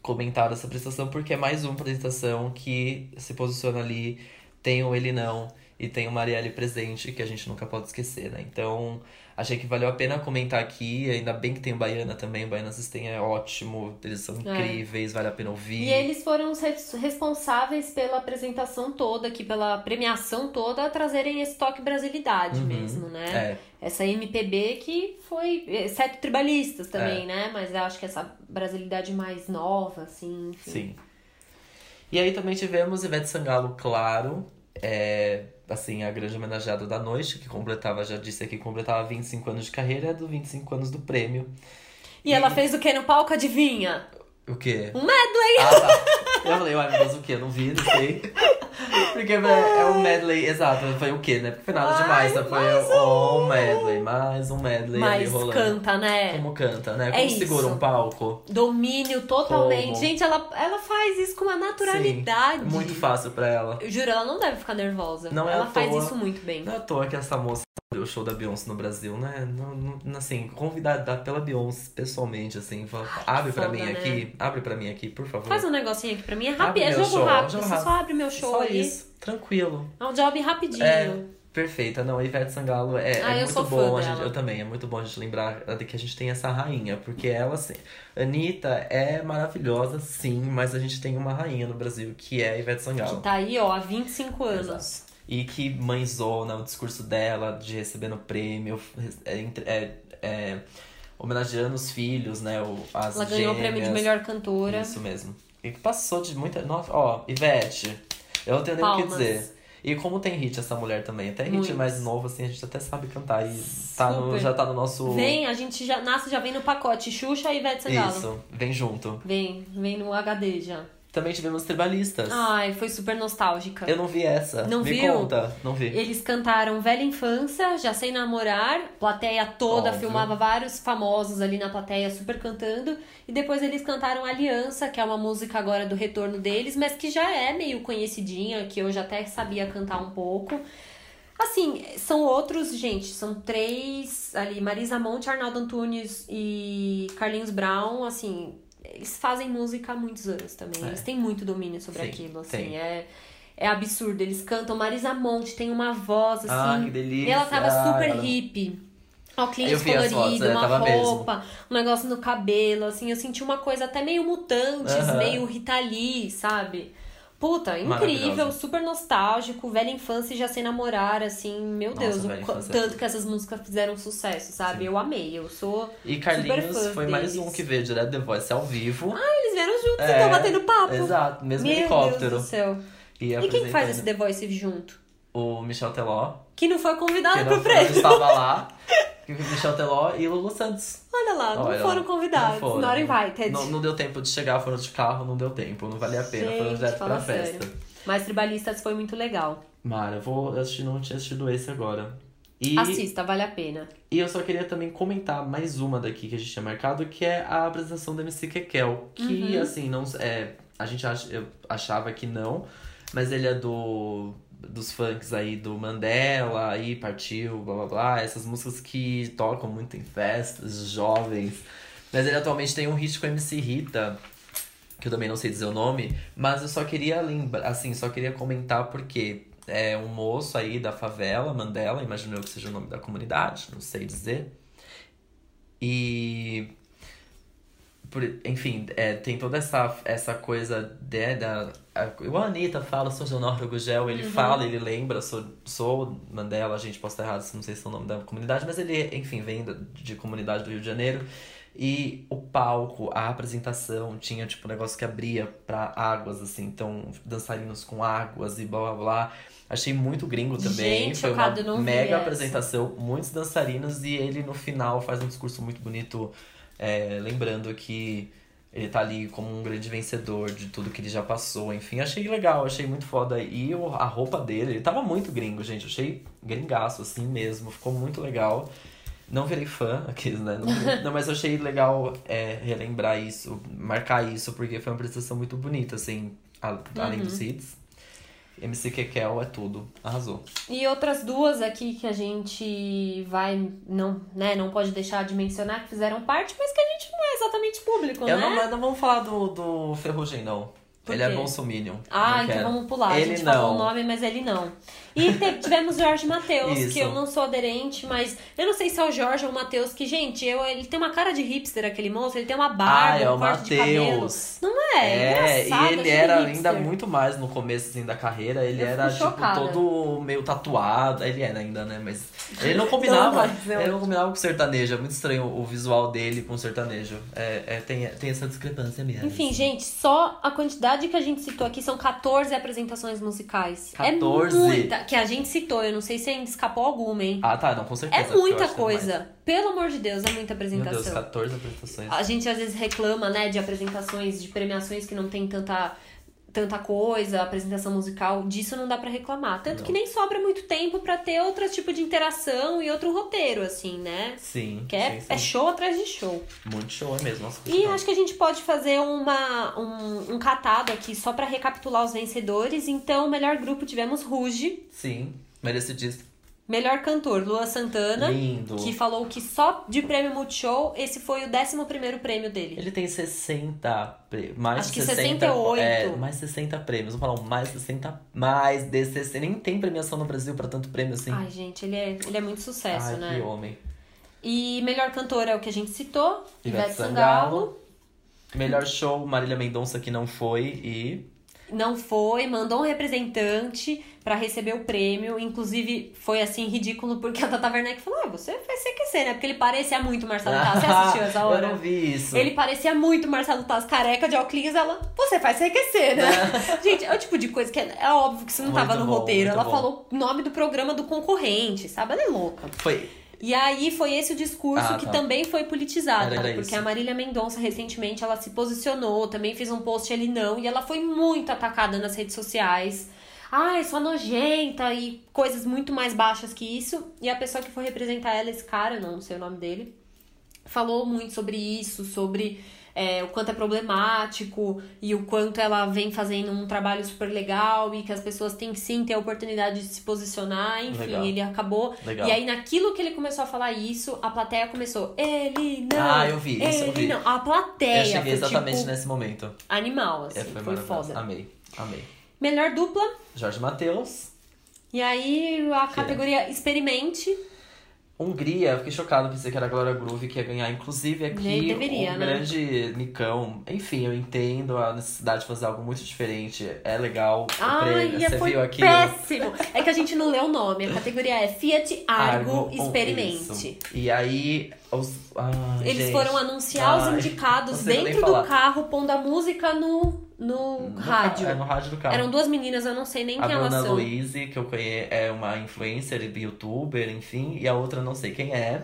comentar essa apresentação, porque é mais uma apresentação que se posiciona ali, tem o Ele Não e tem o Marielle presente, que a gente nunca pode esquecer, né? Então, achei que valeu a pena comentar aqui, ainda bem que tem o Baiana também, o Baiana System é ótimo, eles são incríveis, vale a pena ouvir. E eles foram os res- responsáveis pela apresentação toda, aqui pela premiação toda, a trazerem esse toque brasilidade Uhum. mesmo, né? É, Essa MPB que foi, exceto tribalistas É. também, né? Mas eu acho que essa brasilidade mais nova, assim, enfim. Sim. E aí também tivemos Ivete Sangalo, claro, é, assim, a grande homenageada da noite, que completava, já disse aqui, completava 25 anos de carreira, é do 25 anos do prêmio. E ela fez o que no palco, adivinha? O quê? Um medley! Ah, tá. Eu falei, uai, meu Deus, o quê? Não vi, não sei. <laughs> Porque é é um medley, exato, foi o quê, né? Porque foi nada Ai, demais, só foi mais um medley, mais um medley ali rolando. canta, né? Como canta, né? É Como isso. segura um palco. Domínio totalmente. Como? Gente, ela, ela faz isso com uma naturalidade. Sim, muito fácil pra ela. Eu juro, ela não deve ficar nervosa. Não é ela à faz toa. isso muito bem. Não é à toa que essa moça o show da Beyoncé no Brasil, né? Não, não- assim, convidada pela Beyoncé pessoalmente, assim. Fala, Ai, abre que pra foda, mim né? aqui, abre pra mim aqui, por favor. Faz um negocinho aqui pra mim. É Abre rápido, é jogo show, rápido. jogo Você rápido. só abre meu show Só ali. isso, tranquilo. É um job rapidinho. É, perfeita. Não, a Ivete Sangalo é, Ah, é muito bom. Gente, eu também, é muito bom a gente lembrar de que a gente tem essa rainha. Porque ela, assim, Anitta é maravilhosa, sim, mas a gente tem uma rainha no Brasil, que é a Ivete Sangalo. Que tá aí, ó, há 25 anos. Exato. E que mãezona, o discurso dela de recebendo prêmio, é, entre- é, é, homenageando os filhos, né? O, as Ela ganhou o prêmio de gêmeas. melhor cantora. Isso mesmo. E que passou de muita. Nossa, ó, Ivete, eu não tenho nem o que dizer. E como tem hit essa mulher também, até hit Muito. mais novo, assim, a gente até sabe cantar e tá no, já tá no nosso. Vem, a gente já nasce, já vem no pacote Xuxa e Ivete Sangalo. Isso, vem junto. Vem, vem no HD já. Também tivemos tribalistas. Ai, foi super nostálgica. Eu não vi essa. Não Me viu? conta, não vi. Eles cantaram Velha Infância, Já Sei Namorar, plateia toda, Óbvio. filmava vários famosos ali na plateia super cantando. E depois eles cantaram Aliança, que é uma música agora do retorno deles, mas que já é meio conhecidinha, que eu já até sabia cantar um pouco. Assim, são outros, gente, são três ali, Marisa Monte, Arnaldo Antunes e Carlinhos Brown, assim, eles fazem música há muitos anos também. É. Eles têm muito domínio sobre Sim, aquilo, assim, tem. é é absurdo. Eles cantam Marisa Monte, tem uma voz assim. Ah, que delícia. E ela tava super hippie. Eu Óculos colorido, fotos, é, uma tava mesmo. roupa, um negócio no cabelo, assim, eu senti uma coisa até meio mutantes, Aham. meio Rita Lee, sabe? Puta, incrível, super nostálgico, velha infância e já sei namorar, assim, meu Nossa, Deus, o é tanto que essas músicas fizeram sucesso, sabe? Eu amei, eu sou. E Carlinhos foi mais deles. um que veio direto The Voice ao vivo. Eles vieram juntos, É, então batendo papo. Exato, mesmo Meu helicóptero. Deus do céu. E, E quem que faz esse The Voice junto? O Michel Teló, Que não foi convidado que pro não foi, prêmio. estava lá. <laughs> Michel Teló e Lulu Santos. Olha lá, não Olha lá, foram convidados. não foram. Not invited. Não, não deu tempo de chegar, foram de carro, não deu tempo, não valia a pena, foram Gente, direto fala pra festa. sério. Mas Tribalistas foi muito legal. Mara, eu vou assistir, não tinha assistido esse agora. E, Assista, vale a pena. e eu só queria também comentar mais uma daqui que a gente tinha marcado, que é a apresentação do MC Kekel. Que, Uhum. assim, não é, a gente ach, eu achava que não, mas ele é do dos funks aí do Mandela, aí partiu, blá blá blá, essas músicas que tocam muito em festas, jovens. Mas ele atualmente tem um hit com MC Rita, que eu também não sei dizer o nome, mas eu só queria lembrar, assim, só queria comentar porque é um moço aí da favela, Mandela, imagino eu que seja o nome da comunidade, não sei dizer. E por- enfim, é, tem toda essa, essa coisa de, da. A, o Anitta fala, sou Leonor Gugel, ele fala, ele lembra, sou, sou Mandela, a gente pode estar errado, não sei se é o nome da comunidade, mas ele, enfim, vem da- de comunidade do Rio de Janeiro. E o palco, a apresentação, tinha tipo um negócio que abria pra águas, assim, então dançarinos com águas e blá blá blá. Achei muito gringo também. Gente, Foi uma mega apresentação, muitos dançarinos, e ele no final faz um discurso muito bonito, é, lembrando que ele tá ali como um grande vencedor de tudo que ele já passou. Enfim, achei legal, achei muito foda. E a roupa dele, ele tava muito gringo, gente. Achei gringaço, assim mesmo. Ficou muito legal. Não virei fã, aqueles, né? Não, <laughs> não, mas achei legal é, relembrar isso, marcar isso, porque foi uma apresentação muito bonita, assim, além dos hits. MC Kekel é tudo. Arrasou. E outras duas aqui que a gente vai, não, né, não pode deixar de mencionar que fizeram parte, mas que a gente não é exatamente público, Eu né? não, não vamos falar do, do Ferrugem, não. Ele é bolsominion. Ah, então vamos pular. Ele a gente não. falou o nome, mas ele não. E te- tivemos Jorge Matheus, que eu não sou aderente, mas eu não sei se é o Jorge ou o Matheus, que, gente, eu, ele tem uma cara de hipster, aquele moço, ele tem uma barba, Ah, é um o corte de cabelo. Matheus. Não é, é, engraçado, e ele era hipster. ainda muito mais no começo assim, da carreira. Ele Eu era, tipo, chocada. todo meio tatuado. Ele era ainda, né? Mas ele não combinava. Não, ele não combinava com sertanejo. É muito estranho o visual dele com sertanejo. É, é, tem, tem essa discrepância mesmo. Enfim, gente, só a quantidade que a gente citou aqui são 14 apresentações musicais. 14? É muita. Que a gente citou, eu não sei se ainda escapou alguma, hein? Ah, tá, não, com certeza. é muita é coisa. Pelo amor de Deus, é muita mais. Meu apresentação. Deus, 14 apresentações. A gente às vezes reclama, né, de apresentações, de premiações que não tem tanta, tanta coisa, apresentação musical, disso não dá pra reclamar. Tanto Não. que nem sobra muito tempo pra ter outro tipo de interação e outro roteiro, assim, né? Sim. Que é, sim, sim. é show atrás de show. Muito show, é mesmo. Nossa, E acho que a gente pode fazer uma, um, um catado aqui só pra recapitular os vencedores. Então, melhor grupo tivemos Ruge, Sim, merecidíssimo. Melhor cantor Lua Santana, Lindo. que falou que só de prêmio Multishow esse foi o 11 primeiro prêmio dele. Ele tem 60 prêmios. Mais Acho de que 60, 68. É, mais 60 prêmios. Vamos falar mais 60, mais de 60. Nem tem premiação no Brasil pra tanto prêmio assim. Ai, gente, ele é, ele é muito sucesso, Ai, né? que homem. E melhor cantor é o que a gente citou, Ivete Ivete Sangalo. Melhor show, Marília Mendonça, que não foi. E. Não foi, mandou um representante pra receber o prêmio. Inclusive, foi assim, ridículo, porque a Tata Werneck falou: ah, você vai se aquecer, né? Porque ele parecia muito Marcelo <laughs> Taz. Você assistiu essa hora? Eu não vi isso. Ele parecia muito Marcelo Taz, careca de óculos. Ela, você faz se aquecer, né? <laughs> Gente, é o tipo de coisa que é, é óbvio que isso não Muito tava no bom, roteiro. Ela bom. falou o nome do programa do concorrente, sabe? Ela é louca. Foi. E aí foi esse o discurso Ah, que tá. também foi politizado, Era né? porque isso. a Marília Mendonça recentemente ela se posicionou, também fez um post ele não, e ela foi muito atacada nas redes sociais. Ai, sua nojenta e coisas muito mais baixas que isso. E a pessoa que foi representar ela, esse cara, não sei o nome dele, falou muito sobre isso, sobre é, o quanto é problemático e o quanto ela vem fazendo um trabalho super legal e que as pessoas têm que sim ter a oportunidade de se posicionar. Enfim, Legal. ele acabou. Legal. E aí, naquilo que ele começou a falar isso, a plateia começou. Ele não! Ah, eu vi, isso eu vi. não. A plateia. eu cheguei foi, exatamente tipo, nesse momento. Animal, assim. É, foi foi maravilhoso. foda. Amei, amei. Melhor dupla. Jorge Matheus. E aí, a categoria Experimente. Hungria, fiquei chocado, pensei que era a Glória Groove que ia ganhar. Inclusive aqui, deveria, um né? grande micão. Enfim, eu entendo a necessidade de fazer algo muito diferente. É legal. o Ai, prêmio. Você viu aquilo? péssimo. É que a gente não leu o nome. A <laughs> categoria é Fiat Argo, um- Experimente. isso. E aí, os. Ai, Eles gente. foram anunciar Ai, os indicados dentro do carro, pondo a música no, no, No rádio. ca- É no rádio do carro. Eram duas meninas, eu não sei nem A quem elas Bruna são. Louise, que eu conheço, é uma influencer, youtuber, enfim, e a outra não sei quem é.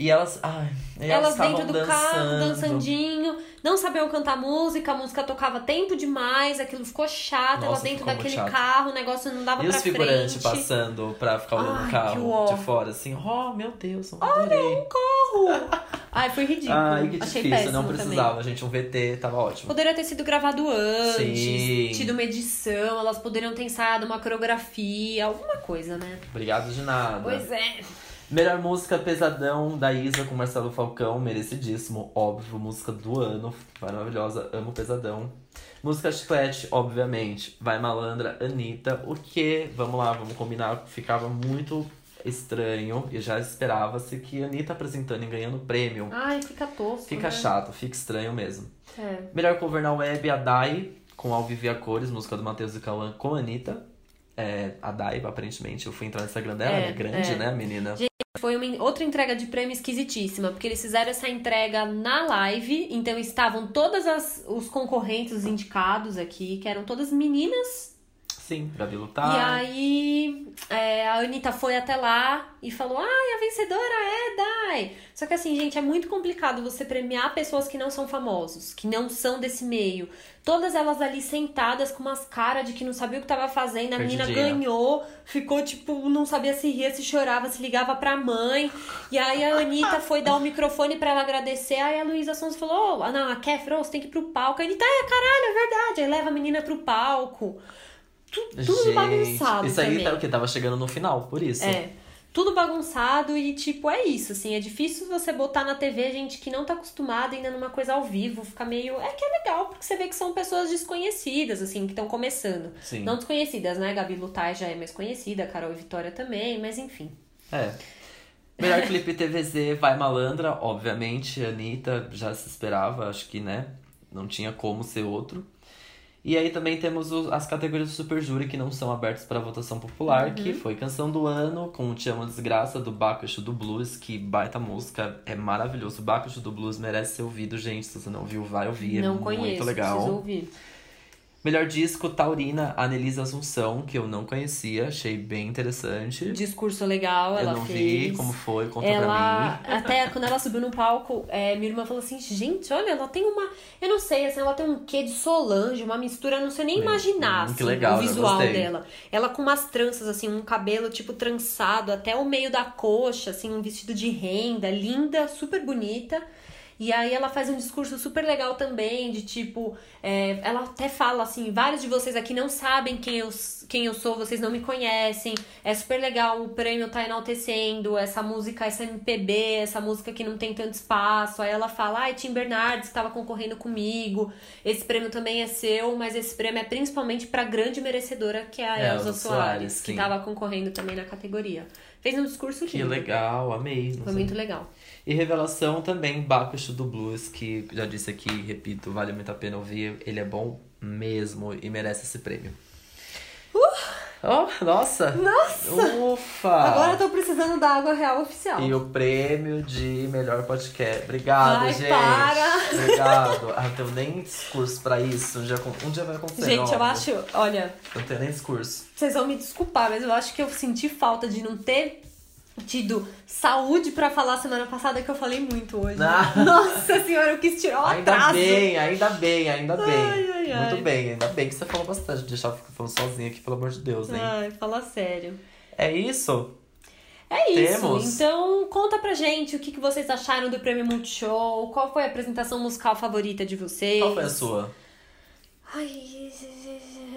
E elas, ai, e Elas estavam dentro do carro, dançando. dançandinho, não sabiam cantar música, a música tocava tempo demais, aquilo ficou chato, Nossa, elas dentro daquele carro, o negócio não dava E pra os figurantes frente. passando pra ficar olhando o carro de fora, assim, oh meu Deus, eu adorei. Corro! Ai, foi ridículo. Ai, que Achei difícil, não também. precisava, gente. Um VT tava ótimo. Poderia ter sido gravado antes, Sim. tido uma edição, elas poderiam ter ensaiado uma coreografia, alguma coisa, né? Obrigado de nada. Pois é. Melhor música Pesadão da Isa com Marcelo Falcão, merecidíssimo, óbvio, música do ano, maravilhosa, amo Pesadão. Música Chiclete, obviamente, Vai Malandra, Anitta, o que, vamos lá, vamos combinar, ficava muito estranho. E já esperava-se que a Anitta apresentando e ganhando prêmio. Ai, fica tosco. Fica né? chato, fica estranho mesmo. É. Melhor cover na web, a Dai, com Ao Viver a Cores, música do Matheus e Cauã com a Anitta. É, a Dai, aparentemente, eu fui entrar no Instagram dela, É, ela é grande, né, menina? Foi uma outra entrega de prêmio esquisitíssima, porque eles fizeram essa entrega na live, então estavam todas as os concorrentes, os indicados aqui, que eram todas meninas. Sim, pra E Bilutar. aí é, a Anitta foi até lá e falou: Ai, a vencedora é Dai. Só que assim, gente, é muito complicado você premiar pessoas que não são famosos, que não são desse meio. Todas elas ali sentadas com umas caras de que não sabia o que tava fazendo. A menina Perdidinha. ganhou, ficou tipo, não sabia se ria, se chorava, se ligava pra mãe. E aí a Anitta <laughs> foi dar o microfone pra ela agradecer. Aí a Luísa Sons falou: oh, não, a Kéfera, oh, você tem que ir pro palco. A Anitta, é caralho, é verdade. Aí leva a menina pro palco. Tu- tudo Gente, bagunçado. Isso aí tá o que? Tava chegando no final, por isso. É. Tudo bagunçado e, tipo, é isso, assim. É difícil você botar na TV gente que não tá acostumada ainda numa coisa ao vivo. Fica meio. É que é legal, porque você vê que são pessoas desconhecidas, assim, que estão começando. Sim. Não desconhecidas, né? Gabi Lutai já é mais conhecida, Carol e Vitória também, mas enfim. É. Melhor clipe TVZ, Vai Malandra, obviamente, a Anitta já se esperava, acho que, né? Não tinha como ser outro. E aí também temos os- as categorias do Super Júri que não são abertas para votação popular, Uhum. que foi Canção do Ano, com o Te Amo Desgraça, do Bacuxo do Blues, que baita música, é maravilhoso. O Bacuxo do Blues merece ser ouvido, gente. Se você não viu, vai ouvir, não é conheço, muito legal. preciso ouvir. Melhor disco, Taurina, Anelisa Assunção, que eu não conhecia, achei bem interessante. Discurso legal, eu ela não fez. vi como foi, conta pra ela mim. até quando ela subiu no palco é, minha irmã falou assim gente olha ela tem uma eu não sei assim ela tem um quê de Solange uma mistura eu não sei nem Hum, imaginar hum, que assim, legal, o visual dela ela com umas tranças assim um cabelo tipo trançado até o meio da coxa assim um vestido de renda linda super bonita e aí ela faz um discurso super legal também, de tipo, é, ela até fala assim, vários de vocês aqui não sabem quem eu, quem eu sou, vocês não me conhecem. É super legal, o prêmio tá enaltecendo essa música, essa MPB, essa música que não tem tanto espaço. Aí ela fala, ai, Tim Bernardes estava concorrendo comigo. Esse prêmio também é seu, mas esse prêmio é principalmente pra grande merecedora, que é a É, Elza Soares, Soares, que sim. tava concorrendo também na categoria. Fez um discurso Que lindo. legal, amei. Foi sei. muito legal. E revelação também, Bacuxo do Blues, que já disse aqui, repito, vale muito a pena ouvir. Ele é bom mesmo e merece esse prêmio. Oh, nossa! Nossa! Ufa! Agora eu tô precisando da água real oficial. E o prêmio de melhor podcast. Obrigado, Ai, gente. para. Obrigado. Ah, não tenho nem discurso pra isso. Um dia, um dia vai acontecer. Gente, eu óbvio. acho, olha, Não tenho nem discurso. vocês vão me desculpar, mas eu acho que eu senti falta de não ter tido saúde pra falar semana passada que eu falei muito hoje. Ah. <laughs> Nossa senhora, eu quis tirar o Ainda atraso. bem, ainda bem, ainda bem. Ai, ai, ai. Muito bem, ainda bem que você falou bastante. Deixar eu ficar falando sozinha aqui, pelo amor de Deus, hein? Ai, fala sério. É isso? É isso. Temos. Então, conta pra gente o que, que vocês acharam do Prêmio Multishow. Qual foi a apresentação musical favorita de vocês? Qual foi a sua? Ai,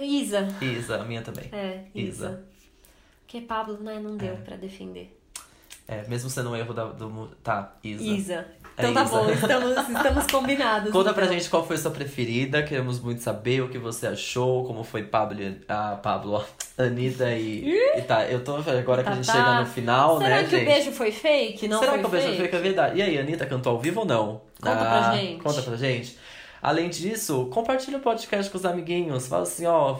Isa. Isa, a minha também. É, Isa. Isa. Porque Pablo, né, não deu É. pra defender. É, mesmo sendo um erro da, do. Tá, Isa. Isa. É Então tá Isa. bom, estamos, <laughs> estamos combinados. Conta pra então. gente qual foi a sua preferida. Queremos muito saber o que você achou, como foi Pablo, a Pablo, Anitta e, e tá. Eu tô agora que a gente Tá, chega no final, Será né, que gente? o beijo foi fake? Não Será foi que o beijo fake? foi que é verdade? E aí, Anitta cantou ao vivo ou não? Conta pra gente. Conta pra gente. Além disso, compartilha o podcast com os amiguinhos. Fala assim, ó,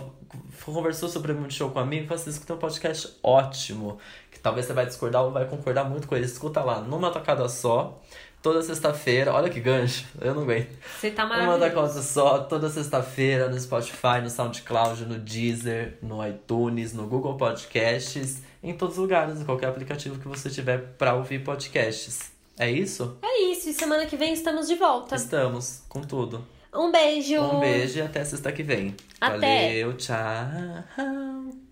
conversou sobre o Multishow com um amigo, fala assim, escuta um podcast ótimo. Talvez você vai discordar ou vai concordar muito com ele. Escuta lá, numa tacada só, toda sexta-feira. Olha que gancho, eu não aguento. Você tá Uma maravilhoso. tacada só, toda sexta-feira, no Spotify, no SoundCloud, no Deezer, no iTunes, no Google Podcasts, em todos os lugares, em qualquer aplicativo que você tiver pra ouvir podcasts. É isso? É isso, e semana que vem estamos de volta. Estamos com tudo. Um beijo. Um beijo e até sexta que vem. Até. Valeu, tchau.